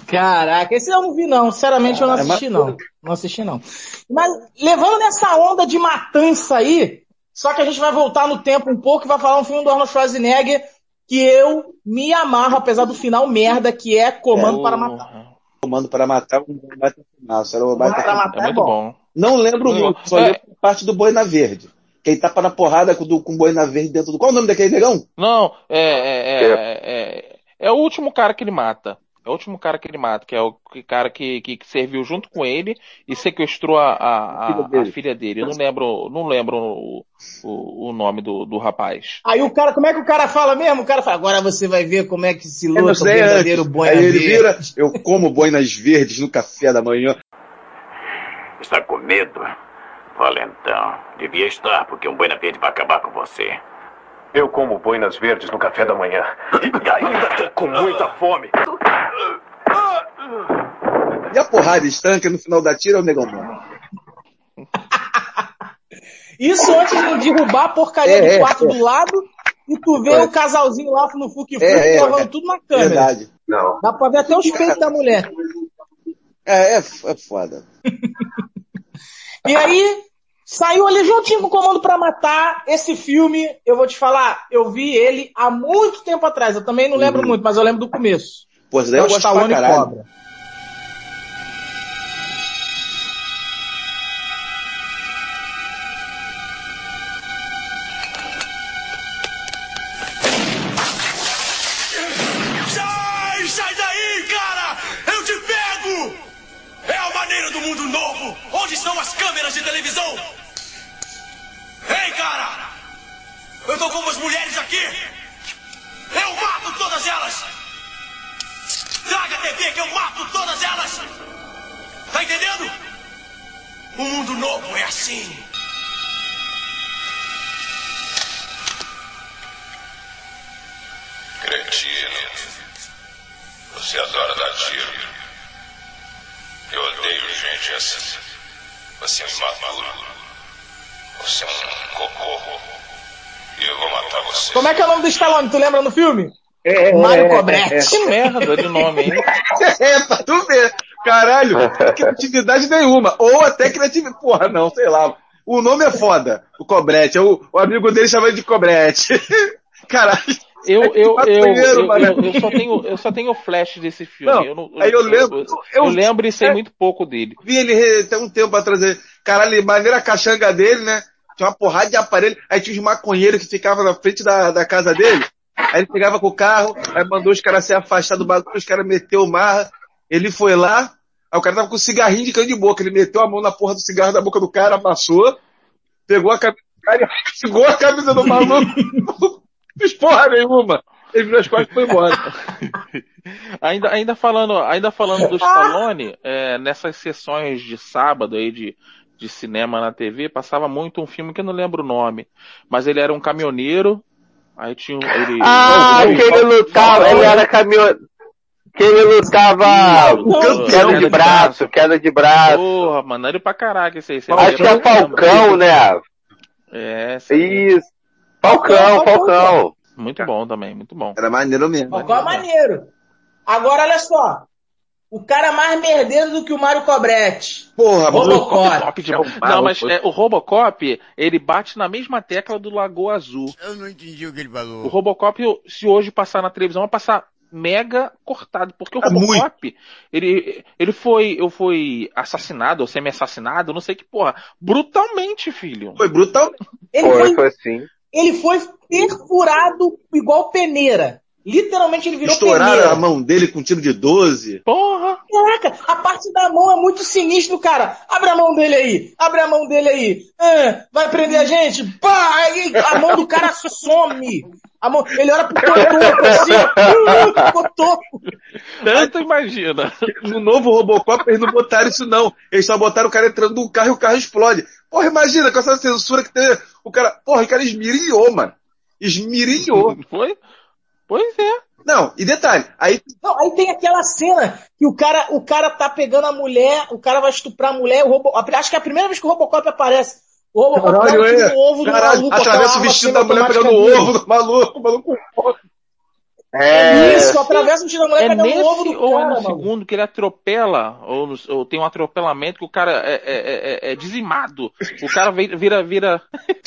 Caraca, esse eu não vi não, sinceramente eu não é assisti não. Não assisti não. Mas levando nessa onda de matança aí, só que a gente vai voltar no tempo um pouco e vai falar um filme do Arnold Schwarzenegger que eu me amarro, apesar do final merda, que é Comando para Matar. Comando para matar um baita final. Era um baita para matar É muito bom. Não lembro muito, só é. lembro parte do Boina Verde. Quem tapa na porrada com, do, com Boina Verde dentro do. Qual o nome daquele negão? Não, é, é, é, é, é o último cara que ele mata. É o último cara que ele mata, que é o cara que, que, que serviu junto com ele e sequestrou a, a, a- Filha dele. a filha dele. Eu não lembro, não lembro o, o, o nome do, do rapaz. Aí o cara, como é que o cara fala mesmo? O cara fala, agora você vai ver como é que se luta o verdadeiro boina Aí ele verde. vira, eu como boinas verdes no café da manhã. Está com medo? Valentão. Devia estar, porque um boina verde vai acabar com você. Eu como boinas verdes no café da manhã. E ainda com muita fome. E a porrada estanca no final da tira é o negão morre. *laughs* Isso antes de derrubar a porcaria É, do é, quarto é. do lado e tu vê É. o casalzinho lá no Fuki Fuki É, é, levando é. tudo na câmera. Verdade. Não. Dá pra ver até os peitos da mulher. É, é, é foda. *laughs* E aí, saiu ali juntinho com o Comando pra Matar. Esse filme, eu vou te falar, eu vi ele há muito tempo atrás. Eu também não lembro muito, mas eu lembro do começo. Pô, isso daí É eu gosto pra Stallone caralho. Cobra. Sai, sai daí, cara! Eu te pego! É a maneira do mundo novo! Onde estão as câmeras de televisão? Ei, cara! Eu tô com umas mulheres aqui! Eu mato todas elas! Traga a TV que eu mato todas elas! Tá entendendo? O mundo novo é assim! Cretino. Você adora dar tiro. Eu odeio gente assim. Você é um imaturo. Você é um cocô. E eu vou matar você. Como é que é o nome do Stallone? Tu lembra no filme? É, Mário é, Cobretti. é, é. Que merda de nome, hein? *laughs* É, pra tu ver. Caralho, criatividade nenhuma. Ou até criatividade. Porra, não, sei lá. O nome é foda. O Cobrete. É o, o amigo dele chama ele de Cobrete. *laughs* Caralho. Eu, eu, eu, Maconheiro, eu, eu, eu só tenho, eu só tenho flash desse filme. Não, eu não, aí eu lembro- Eu, eu- eu lembro e sei é. muito pouco dele. Vi ele tem um tempo atrás. Caralho, maneira a caxanga dele, né? Tinha uma porrada de aparelho. Aí tinha os maconheiros que ficavam na frente da, da casa dele. Aí ele pegava com o carro, aí mandou os caras se afastar do bagulho, os caras meteu marra. Ele foi lá, aí o cara tava com um cigarrinho de cano de boca. Ele meteu a mão na porra do cigarro da boca do cara, amassou, pegou a camisa do cara e *laughs* segurou a camisa do maluco. Não porra nenhuma. Ele virou as costas e foi embora. *laughs* Ainda, ainda falando, ainda falando do Stallone, é, nessas sessões de sábado aí de, de cinema na TV, passava muito um filme que eu não lembro o nome, mas ele era um caminhoneiro Aí tinha um. Ele, Ah, ele- que ele lutava, ele era caminhão. Que ele lutava Não, queda de não. braço, queda de braço. Porra, maneiro pra caraca esse aí. Acho que é Falcão, né? É, aí. Isso. Falcão, Falcão. Muito bom também, muito bom. Era maneiro mesmo. Falcão é maneiro. Agora, olha só. O cara mais merdeiro do que o Mário Cobretti. Porra, Robocop. de- Não, mas é, o Robocop, ele bate na mesma tecla do Lagoa Azul. Eu não entendi o que ele falou. O Robocop, se hoje passar na televisão, vai passar mega cortado, porque o É Robocop, ele, ele foi, eu fui assassinado, ou semi-assassinado, não sei que porra, brutalmente, filho. Foi brutal. Ele Foi, foi, foi assim. ele foi perfurado igual peneira. Literalmente ele virou Estouraram peneira. a mão dele com um tiro de 12. Porra! Caraca, a parte da mão é muito sinistro, cara. Abre a mão dele aí. Abre a mão dele aí. Ah, vai prender a gente? Pá! Aí a mão do cara some. A mão, ele olha pro cotoco assim. Uh, cotoco. Tanto imagina. No novo Robocop eles não botaram isso não. Eles só botaram o cara entrando num carro e o carro explode. Porra, imagina com essa censura que tem. O cara, porra, o cara esmirilhou, mano. Esmirilhou. Foi? Pois é. Não, e detalhe, aí Não, aí tem aquela cena que o cara, o cara tá pegando a mulher, o cara vai estuprar a mulher, o Robo, acho que é a primeira vez que o Robocop aparece. O Robocop Caralho, tiro é. no ovo do Caralho, maluco, atravessa o vestido da mulher semiautomática pegando o ovo do maluco, o maluco. É, Isso, atravessa o tiro da mulher É nesse o ovo do ou é cara, no mano. segundo que ele atropela, ou, no- ou tem um atropelamento que o cara é, é- é- é dizimado. O cara vira, vira,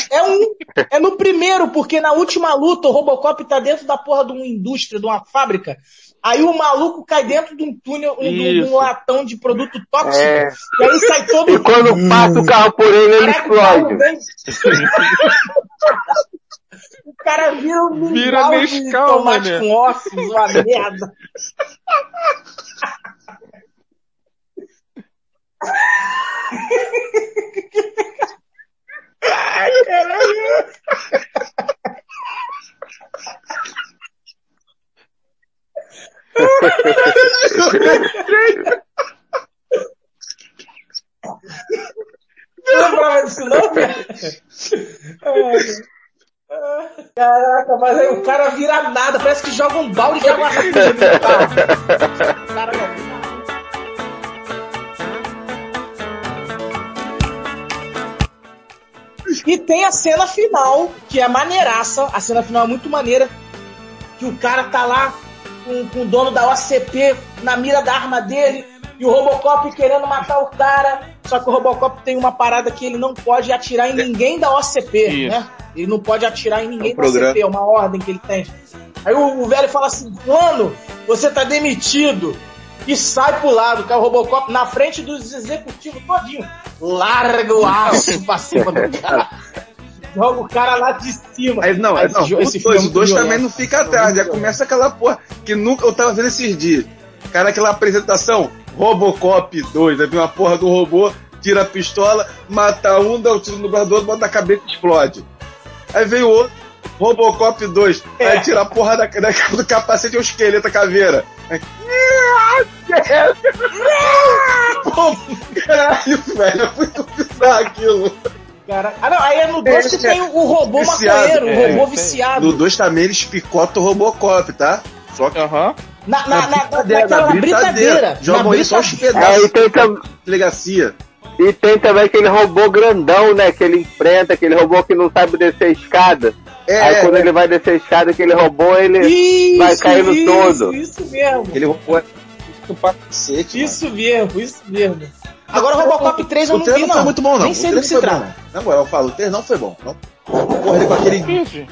É um, é no primeiro, porque na última luta o Robocop tá dentro da porra de uma indústria, de uma fábrica. Aí o maluco cai dentro de um túnel, um, de um- um latão de produto tóxico. É. E aí sai todo E quando passa o carro por ele, ele Caraca, explode. *laughs* O cara vira um Vira mingau de Nescau, tomate mané. com ossos, uma merda. Ai, caralho. Não lembrava disso não, cara? Caraca, mas aí o cara vira nada, parece que joga um balde de água fria no carro. O cara não. E tem a cena final, que é maneiraça. A cena final é muito maneira. Que o cara tá lá com, com o dono da OCP na mira da arma dele. E o Robocop querendo matar o cara. Só que o Robocop tem uma parada que ele não pode atirar em ninguém da OCP, Isso. né? Ele não pode atirar em ninguém É um da programa. OCP, é uma ordem que ele tem. Aí o, o velho fala assim, mano, você tá demitido. E sai pro lado, que é o Robocop na frente dos executivos todinho. Larga o aço pra cima do *laughs* cara. Joga o cara lá de cima. Aí, não, Aí não, esse o esse 2 filme é o muito dois violento. também não fica atrás, já começa aquela porra que nunca eu tava vendo esses dias. Cara, aquela apresentação, Robocop 2, aí vem uma porra do robô, tira a pistola, mata um, dá o tiro no braço do outro, bota a cabeça e explode. Aí vem o outro, Robocop 2, É. aí tira a porra da, da- *laughs* do capacete e o esqueleto, a caveira. Aí, Pô, caralho, velho, é muito bizarro aquilo. Cara, ah, não, aí é no 2 que tem o robô Viciado, maconheiro, o é, robô é. viciado. No 2 também eles picotam o Robocop, tá? Só que Aham. Na, na, na, na brincadeira. Jogam na ele só os brincadeira. Aí pedaços tem, tam- de delegacia. e tem também aquele robô grandão, né? Que ele enfrenta, aquele robô que não sabe descer a escada. É, Aí quando é. ele vai descer a escada, aquele robô, ele Isso, vai caindo isso, todo. Isso mesmo. Ele robô é cacete. Isso mesmo, isso mesmo. Agora o Robocop 3 eu O não 3 vi, não não. foi muito bom, não. Nem O sei do 3 que não se trata. não. Na moral, eu falo, o 3 não foi bom. Não. Porra, ele com aquele.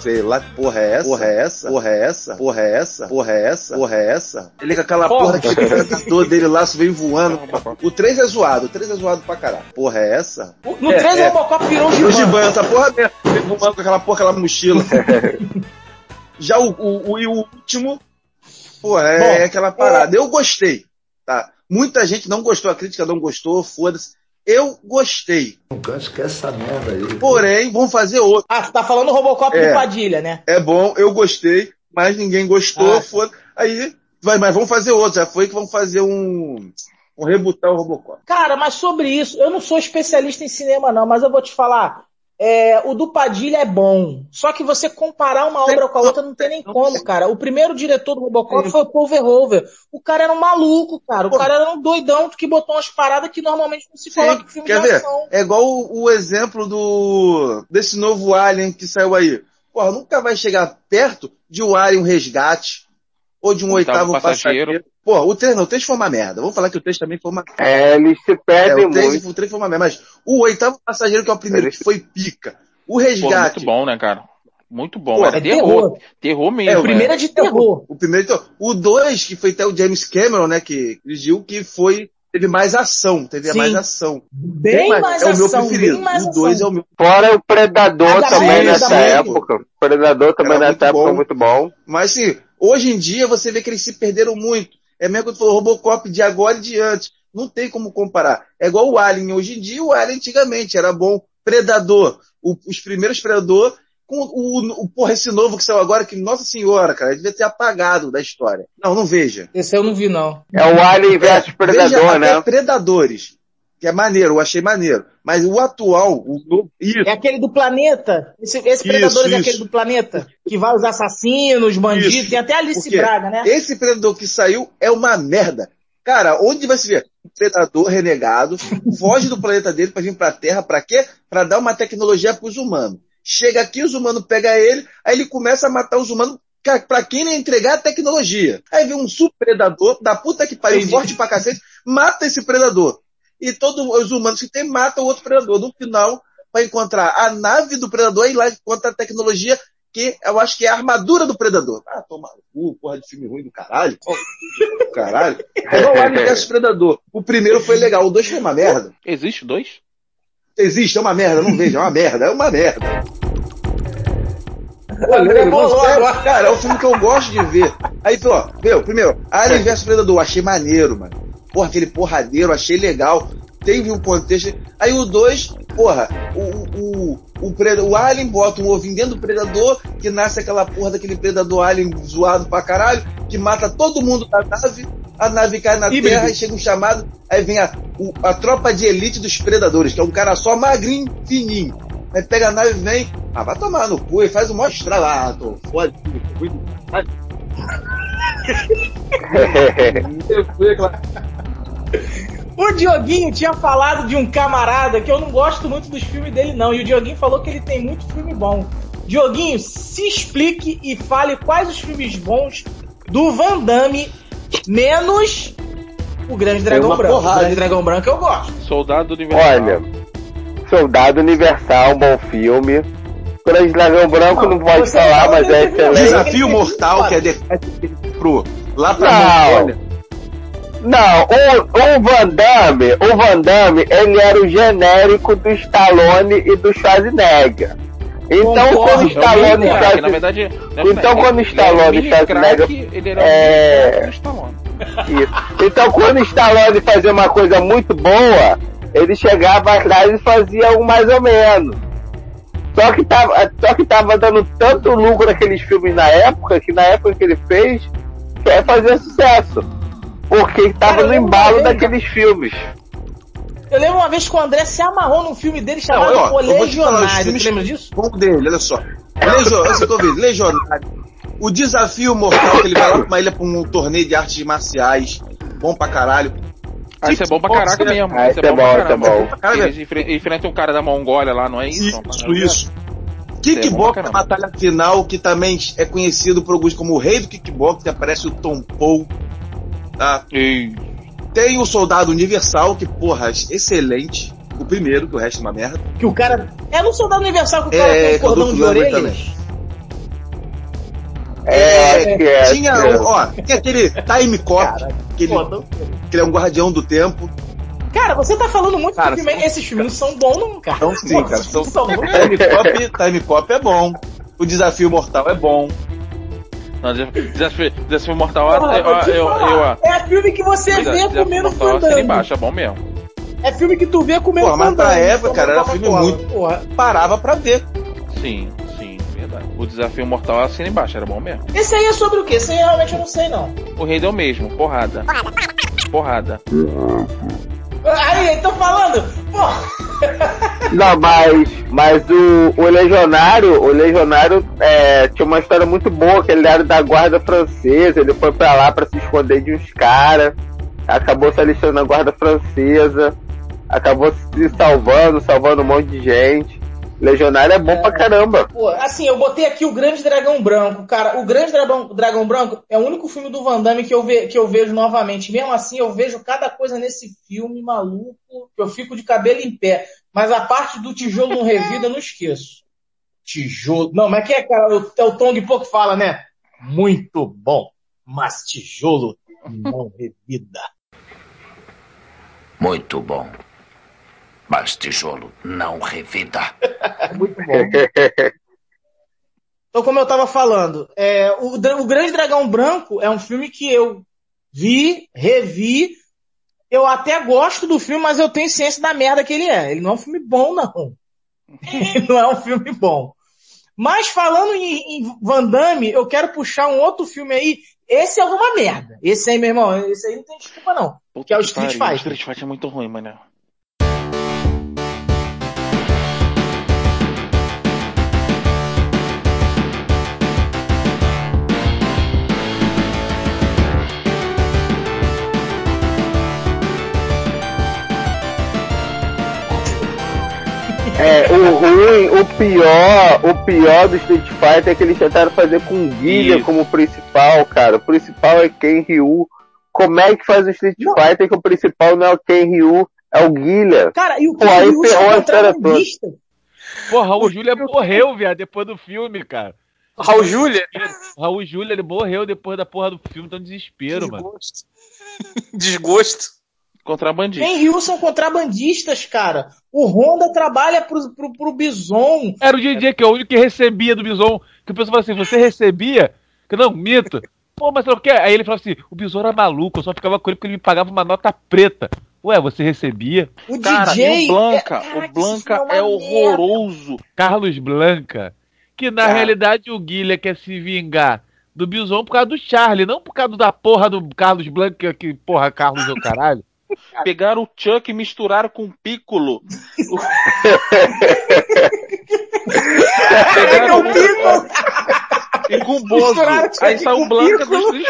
Sei lá, que porra é essa? Porra é essa? Porra é essa? Porra é essa? Porra é essa? Porra é essa? Ele com aquela Porra. porra, aquele predador dele lá, vem voando. O 3 é zoado, o 3 é zoado pra caralho. Porra é essa? No É, 3 é. o Robocop virou um O. Giban, essa porra mesmo. Vem voando com aquela porra, aquela mochila. *laughs* Já o, o, o, e o último, porra, é, Bom, é aquela parada. Eu gostei, tá? Muita gente não gostou, a crítica não gostou, foda-se. Eu gostei. Esquece essa merda aí. Porém, vamos fazer outro. Ah, você tá falando do Robocop É. do Padilha, né? É bom, eu gostei, mas ninguém gostou, Ah. foda Aí, vai, mas vamos fazer outro. Já foi que vamos fazer um. Um rebutar o Robocop. Cara, mas sobre isso, eu não sou especialista em cinema, não, mas eu vou te falar. É, o do Padilha é bom. Só que você comparar uma obra com a outra não tem nem como, cara. O primeiro diretor do Robocop foi o Paul Verhoeven. O cara era um maluco, cara. O cara era um doidão que botou umas paradas que normalmente não se coloca em filme Quer de ver? ação. É igual o, o exemplo do desse novo Alien que saiu aí. Porra, nunca vai chegar perto de um Alien Resgate ou de um Oitavo oitavo, Passageiro. passageiro. Porra, o 3 não, o 3 foi uma merda. Vamos falar que o 3 também foi uma É, eles se é, perdem o 3, muito. o 3 foi uma merda. Mas o oitavo passageiro, que é o primeiro, que foi pica. O Pô, Resgate. muito bom, né, cara? Muito bom. Pô, Era é terror. terror. Terror mesmo. É, o né? primeiro é de terror. O primeiro, então, o 2, que foi até o James Cameron, né, que dirigiu, que foi, teve mais ação, teve Sim. mais ação. Bem mais é o meu ação, preferido. bem mais o 2 ação. é o meu. Fora o Predador Cada também nessa época. O Predador também Era nessa época bom. foi muito bom. Mas assim, hoje em dia você vê que eles se perderam muito. É mesmo que tu falou, Robocop de agora e de antes. Não tem como comparar. É igual o Alien hoje em dia e o Alien antigamente. Era bom. Predador. O- os primeiros Predador. Com o, o, porra, esse novo que saiu agora, que, nossa senhora, cara, devia ter apagado da história. Não, não veja. Esse eu não vi, não. É o Alien versus Veja Predador, até né? Predadores. Que é maneiro, eu achei maneiro. Mas o atual, o novo. Isso. É aquele do planeta. Esse, esse Predadores é aquele do planeta. Que vai os assassinos, bandidos. Isso. Tem até Alice Por quê? Braga, né? Esse predador que saiu é uma merda. Cara, onde vai se ver? Um predador renegado, foge do planeta dele pra vir pra Terra, pra quê? Pra dar uma tecnologia pros humanos. Chega aqui, os humanos pegam ele, aí ele começa a matar os humanos pra quem ele entregar a tecnologia. Aí vem um super predador, da puta que pariu, forte pra cacete, mata esse predador. E todos os humanos que tem matam o outro predador. No final, vai encontrar a nave do predador e lá encontra a tecnologia que eu acho que é a armadura do predador. Ah, toma cu, porra de filme ruim do caralho. Porra, do caralho. É igual o Alien vs Predador. O primeiro foi legal, o dois foi uma merda. Existe dois? Existe, é uma merda, não veja, é uma merda, é uma merda. Não, agora. cara, é um filme que eu gosto de ver. Aí, ó, meu, primeiro, Alien vs Predador, achei maneiro, mano. Porra, aquele porradeiro, achei legal. Teve um contexto. Aí o 2, porra, o, o, o, preda- o Alien bota um ovinho dentro do predador, que nasce aquela porra daquele predador Alien zoado pra caralho, que mata todo mundo da nave, a nave cai na Híbrido. Terra e chega um chamado, aí vem a, o- a tropa de elite dos predadores, que é um cara só magrinho, fininho. Aí pega a nave e vem, ah, vai tomar no cu e faz o maior estrago. Ah, tô foda. O Dioguinho tinha falado de um camarada que eu não gosto muito dos filmes dele, não. E o Dioguinho falou que ele tem muito filme bom. Dioguinho, se explique e fale quais os filmes bons do Van menos o Grande Dragão uma Branco. porrada, o Grande hein? Dragão Branco eu gosto. Soldado Universal. Olha, Soldado Universal, bom filme. Grande Dragão Branco não pode você falar, não mas é excelente. Desafio Mortal, que é de, pro, lá pra Não. Não, o, o Van Damme, o Van Damme, ele era o genérico do Stallone e do Schwarzenegger. Então Concordo, quando é Stallone e Crack, na Schwarzenegger... verdade, não é Então, crack, quando ele Stallone e Schwarzenegger- crack, Ele era É. Stallone. Isso. Então quando Stallone fazia uma coisa muito boa, ele chegava atrás e fazia um mais ou menos. Só que tava, só que tava dando tanto lucro naqueles filmes na época, que na época que ele fez, quer fazer sucesso. Porque tava no embalo daqueles filmes. Eu lembro uma vez que o André se amarrou num filme dele chamado Não, ó, Legionário. Você lembra disso? bom dele, olha só. Legio, esse que eu vi, Legionário. O desafio mortal que ele vai lá pra uma ilha pra um torneio de artes marciais. Bom pra caralho. Ah, isso é bom pra caraca mesmo. Ah, isso isso é bom, pra isso é bom. Eles enfre- enfrentam um cara da Mongólia lá, não é isso? Isso, isso. Isso é Kickbox, pra a caramba. batalha final, que também é conhecido por alguns como o rei do kickbox, que aparece o Tom Paul. Tá? E- Tem o Soldado Universal, que, porra, excelente. O primeiro, que o resto é uma merda. Que o cara. É no Soldado Universal que o cara É, tem um cordão de orelhas. É, que é, Tinha, é. ó, tem aquele Time Cop, que ele, que ele é um guardião do tempo. Cara, você tá falando muito Cara, filme. Esses filmes não são bons, não, cara. Então sim, cara. São, São bons. Time Cop, Time Cop é bom. O Desafio Mortal é bom. Não, desafio, desafio, mortal, Porra, eu, eu, eu, eu, É filme que você vê desafio comendo fandango. embaixo, é bom mesmo. É filme que tu vê comendo Porra, mas pra fandango, época, cara, era filme muito- Porra. Parava pra ver. Sim, sim, verdade. O desafio mortal assina embaixo, era bom mesmo. Esse aí é sobre o quê? Esse aí realmente eu não sei, não. O rei deu mesmo, porrada. Porrada. Aí, tô falando. Porra. Não, mas, mas o, o Legionário, o Legionário é, tinha uma história muito boa, que ele era da guarda francesa, ele foi pra lá pra se esconder de uns caras, acabou se alistando na guarda francesa, acabou se salvando, salvando um monte de gente. Legionário é bom pra caramba. Pô, assim, eu botei aqui o Grande Dragão Branco, cara. O Grande Dragão, Dragão Branco é o único filme do Van Damme que eu, ve, que eu vejo novamente. Mesmo assim, eu vejo cada coisa nesse filme maluco que eu fico de cabelo em pé. Mas a parte do tijolo não revida eu não esqueço. Tijolo. Não, mas que é, cara? O, é o Tong Po que fala, né? Muito bom, mas tijolo não revida. Muito bom. Mas tijolo não revida. *laughs* Muito bom. Então, como eu tava falando, é, o, o Grande Dragão Branco é um filme que eu vi, revi. Eu até gosto do filme, mas eu tenho ciência da merda que ele é. Ele não é um filme bom, não. Ele *laughs* não é um filme bom. Mas falando em, em Van Damme, eu quero puxar um outro filme aí. Esse é uma merda. Esse aí, meu irmão, esse aí não tem desculpa, não. que é o Street Fighter. Street Fighter é muito ruim, mano. É, o ruim, o pior, o pior do Street Fighter é que eles tentaram fazer com o Guilha Isso. como principal, cara. O principal é Ken Ryu. Como é que faz o Street Fighter que o principal não é o Ken Ryu, é o Guilha? Cara, e o Pô, aí Ryu ferrou é a história toda. contrabandista. Pô, Raul Júlia morreu, viado, depois do filme, cara. Raul Júlia? Raul Júlia, ele morreu depois da porra do filme, um desespero, mano. Desgosto. *laughs* Contrabandista. Ken Ryu são contrabandistas, cara. O Honda trabalha pro, pro, pro Bison. Era o DJ que é o único que recebia do Bison. Que o pessoal falava assim, você recebia? Que não, mito. Pô, mas sabe o que? Aí ele falou assim, o Bison era maluco, eu só ficava com ele porque ele me pagava uma nota preta. Ué, você recebia? O Cara, DJ. e o Blanca, é- Caraca, o Blanca é uma horroroso. Carlos Blanca. Que na Cara. realidade o Guilherme quer se vingar do Bison por causa do Charlie, não por causa da porra do Carlos Blanca, que porra, Carlos é o caralho. Pegaram o Chuck e misturaram com o Piccolo. Pegaram o Piccolo. E com o Bozo. Misturaram o Chuck Aí saiu o Blanca dos *laughs*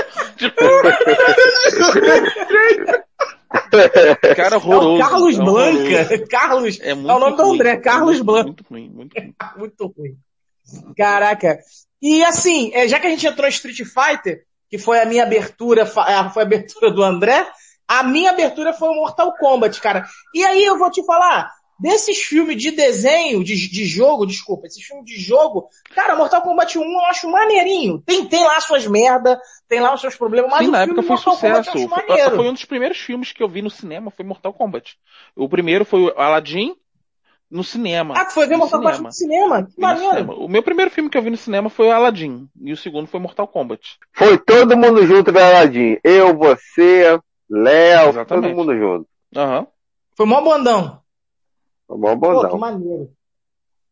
Cara, É horroroso. o Carlos é Blanca. horroroso. Carlos. É É, muito o nome do ruim, André, Carlos muito, Blanca. Muito ruim, muito ruim. Muito ruim. Caraca. E assim, é, já que a gente entrou em Street Fighter, que foi a minha abertura, é, foi a abertura do André, a minha abertura foi o Mortal Kombat, cara. E aí eu vou te falar, desses filmes de desenho, de, de jogo, desculpa, esses filmes de jogo, cara, Mortal Kombat 1 eu acho maneirinho. Tem, tem lá suas merda, tem lá os seus problemas, mas Sim, o na filme época foi Mortal Kombat sucesso. eu acho Foi, maneiro. foi um dos primeiros filmes que eu vi no cinema, foi Mortal Kombat. O primeiro foi o Aladdin no cinema. Ah, tu foi ver Mortal Kombat no cinema? Que maneiro. cinema. O meu primeiro filme que eu vi no cinema foi o Aladdin. E o segundo foi Mortal Kombat. Foi todo mundo junto, né, Aladim? Eu, você, Léo, todo mundo junto. Aham. Foi mó bandão. Foi bom Pô, que bondão. maneiro.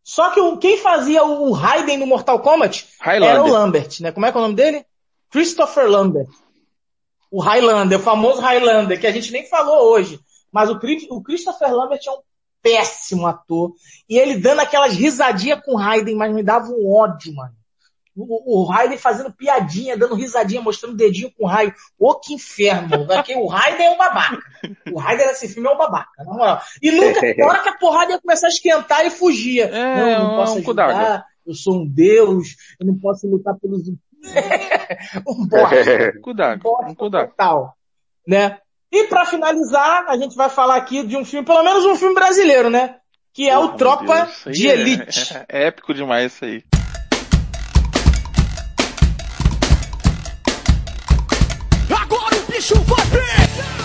Só que o, quem fazia o Raiden no Mortal Kombat Highlander. era o Lambert, né? Como é que é o nome dele? Christopher Lambert. O Highlander, o famoso Highlander, que a gente nem falou hoje. Mas o, o Christopher Lambert é um péssimo ator. E ele dando aquelas risadinhas com o Raiden, mas me dava um ódio, mano. O, o Raiden fazendo piadinha, dando risadinha, mostrando dedinho com o raio. Ô, que inferno. Aqui, o Raiden é um babaca. O Raiden nesse filme é um babaca, na moral. E nunca, na hora que a porrada ia começar a esquentar, ele fugia. não, eu não é posso um cu d'água. ajudar, eu sou um deus, eu não posso lutar pelos... *laughs* um bosta. *laughs* Cuidado, um cuidado. Total, né? E pra finalizar, a gente vai falar aqui de um filme, pelo menos um filme brasileiro, né? Que é o Tropa aí de é- Elite. É, *laughs* é épico demais isso aí.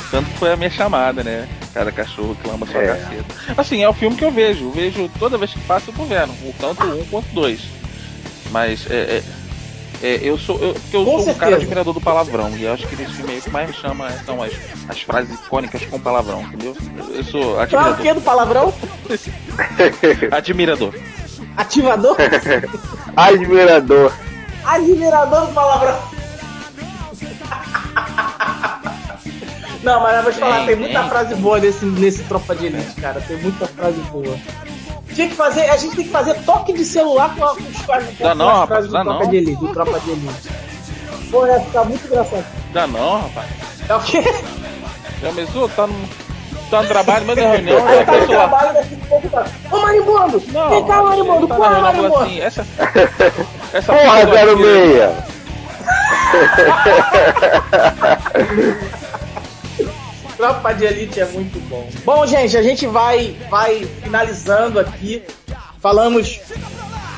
Tanto que foi a minha chamada, né? Cada cachorro que lama sua É. caceta. Assim, é o filme que eu vejo. Eu vejo toda vez que passa, eu tô vendo. O Tanto um quanto dois. Mas é. é- é, eu sou, eu, porque eu Com sou um certeza. cara admirador do palavrão. E eu acho que nesse filme aí o que mais me chama são as, as frases icônicas com palavrão, entendeu? Eu, sou Claro admirador. que é do palavrão? *laughs* Admirador. Ativador? *laughs* Admirador. Admirador do palavrão. Não, mas eu vou te falar, Tem, muita frase boa nesse, nesse Tropa de Elite, cara. Tem muita frase boa. tinha que fazer, a gente tem que fazer toque de celular com, a, com os com Dá não, com as rapaz, frases do dá Tropa não. de Elite, do Tropa de Elite. Pô, ia ficar muito engraçado. Dá não, rapaz. É o quê? Já começou? Tá no, tá no trabalho, mas na reunião, Aí tá tem no trabalho daqui a pouco tá. Ô Marimbondo! Vem cá, Marimbondo! Tá Porra, Marimbondo! assim, essa, *laughs* essa Porra, porra aqui, 06! *laughs* *laughs* Tropa de Elite é muito bom. Bom, gente, a gente vai, vai finalizando aqui. Falamos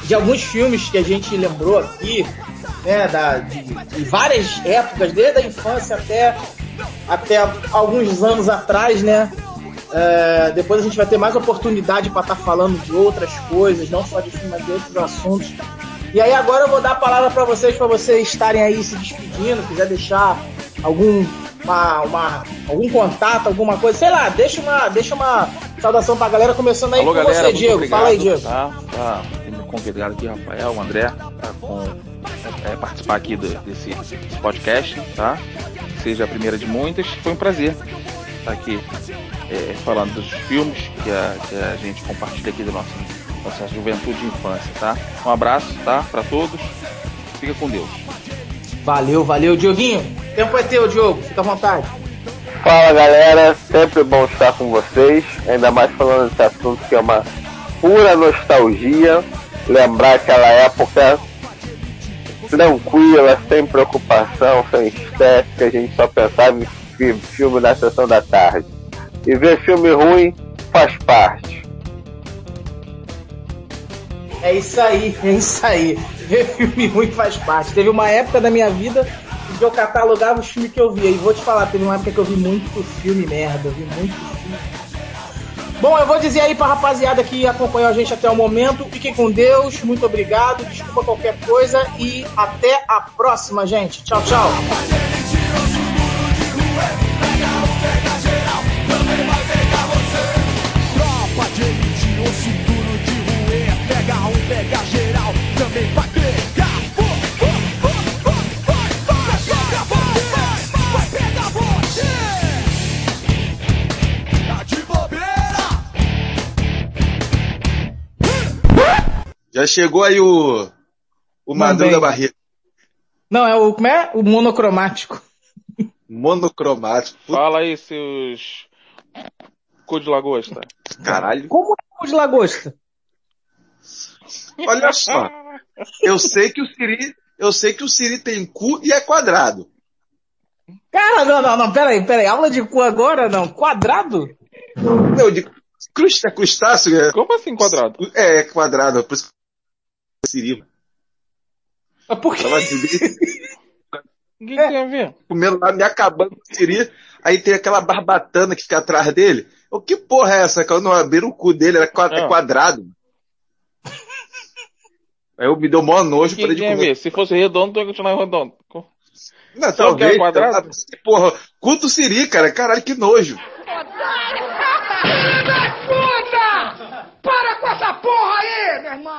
de alguns filmes que a gente lembrou aqui, né? Da, de, de várias épocas, desde a infância até, até alguns anos atrás, né? É, depois a gente vai ter mais oportunidade para estar falando de outras coisas, não só de filme, mas de outros assuntos. E aí agora eu vou dar a palavra para vocês, para vocês estarem aí se despedindo, quiser deixar algum uma, uma- algum contato, alguma coisa, sei lá, deixa uma, deixa uma saudação pra galera, começando aí Alô, com galera, você, Diego. obrigado, Fala aí, Diego. Tá, tá convidado aqui, Rafael, o André, tá, com, é, participar aqui do- desse, desse podcast, tá? Seja a primeira de muitas. Foi um prazer estar aqui é, falando dos filmes que a, que a gente compartilha aqui da nossa, nossa juventude e infância, tá? Um abraço, tá? Pra todos. Fica com Deus. Valeu, valeu, Dioguinho. Tempo é teu, Diogo. Fica à vontade. Fala galera, sempre bom estar com vocês, ainda mais falando desse assunto que é uma pura nostalgia, lembrar aquela época tranquila, sem preocupação, sem estresse, que a gente só pensava em fi- filme na sessão da tarde. E ver filme ruim faz parte. É isso aí, é isso aí. Ver filme ruim faz parte. Teve uma época da minha vida que eu catalogava os filmes que eu via. E vou te falar, teve uma época que eu vi muito filme merda. Eu vi muito filme. Bom, eu vou dizer aí pra rapaziada que acompanhou a gente até o momento. Fiquem com Deus, muito obrigado. Desculpa qualquer coisa e até a próxima, gente. Tchau, tchau. Já chegou aí o. O Madruga Mandei. Barreto. Não, é o. Como é? O monocromático. Monocromático. Fala aí, seus. Cu de lagosta. Caralho. Como é o de lagosta? Olha só. Eu sei que o Siri. Eu sei que o Siri tem cu e é quadrado. Cara, não, não, não, peraí, peraí. Aula de cu agora, não. Quadrado? Não, de crust, é crustáceo. É... Como assim quadrado? É, é quadrado. Por isso Cirilo. Mas por quê? *laughs* Ninguém é, quer ver. Comendo lá, me acabando com Siri. Aí tem aquela barbatana que fica atrás dele. O que porra é essa? Que eu abri o cu dele, era ah. quadrado. É. *laughs* Aí eu me deu mó nojo para ele comer. Ver? Se fosse redondo, eu ia continuar redondo. Não, Só talvez. Quadrado? Tá, tá porra, quanto Siri, cara. Caralho, que nojo. Da puta! Para com essa porra aí, meu irmão!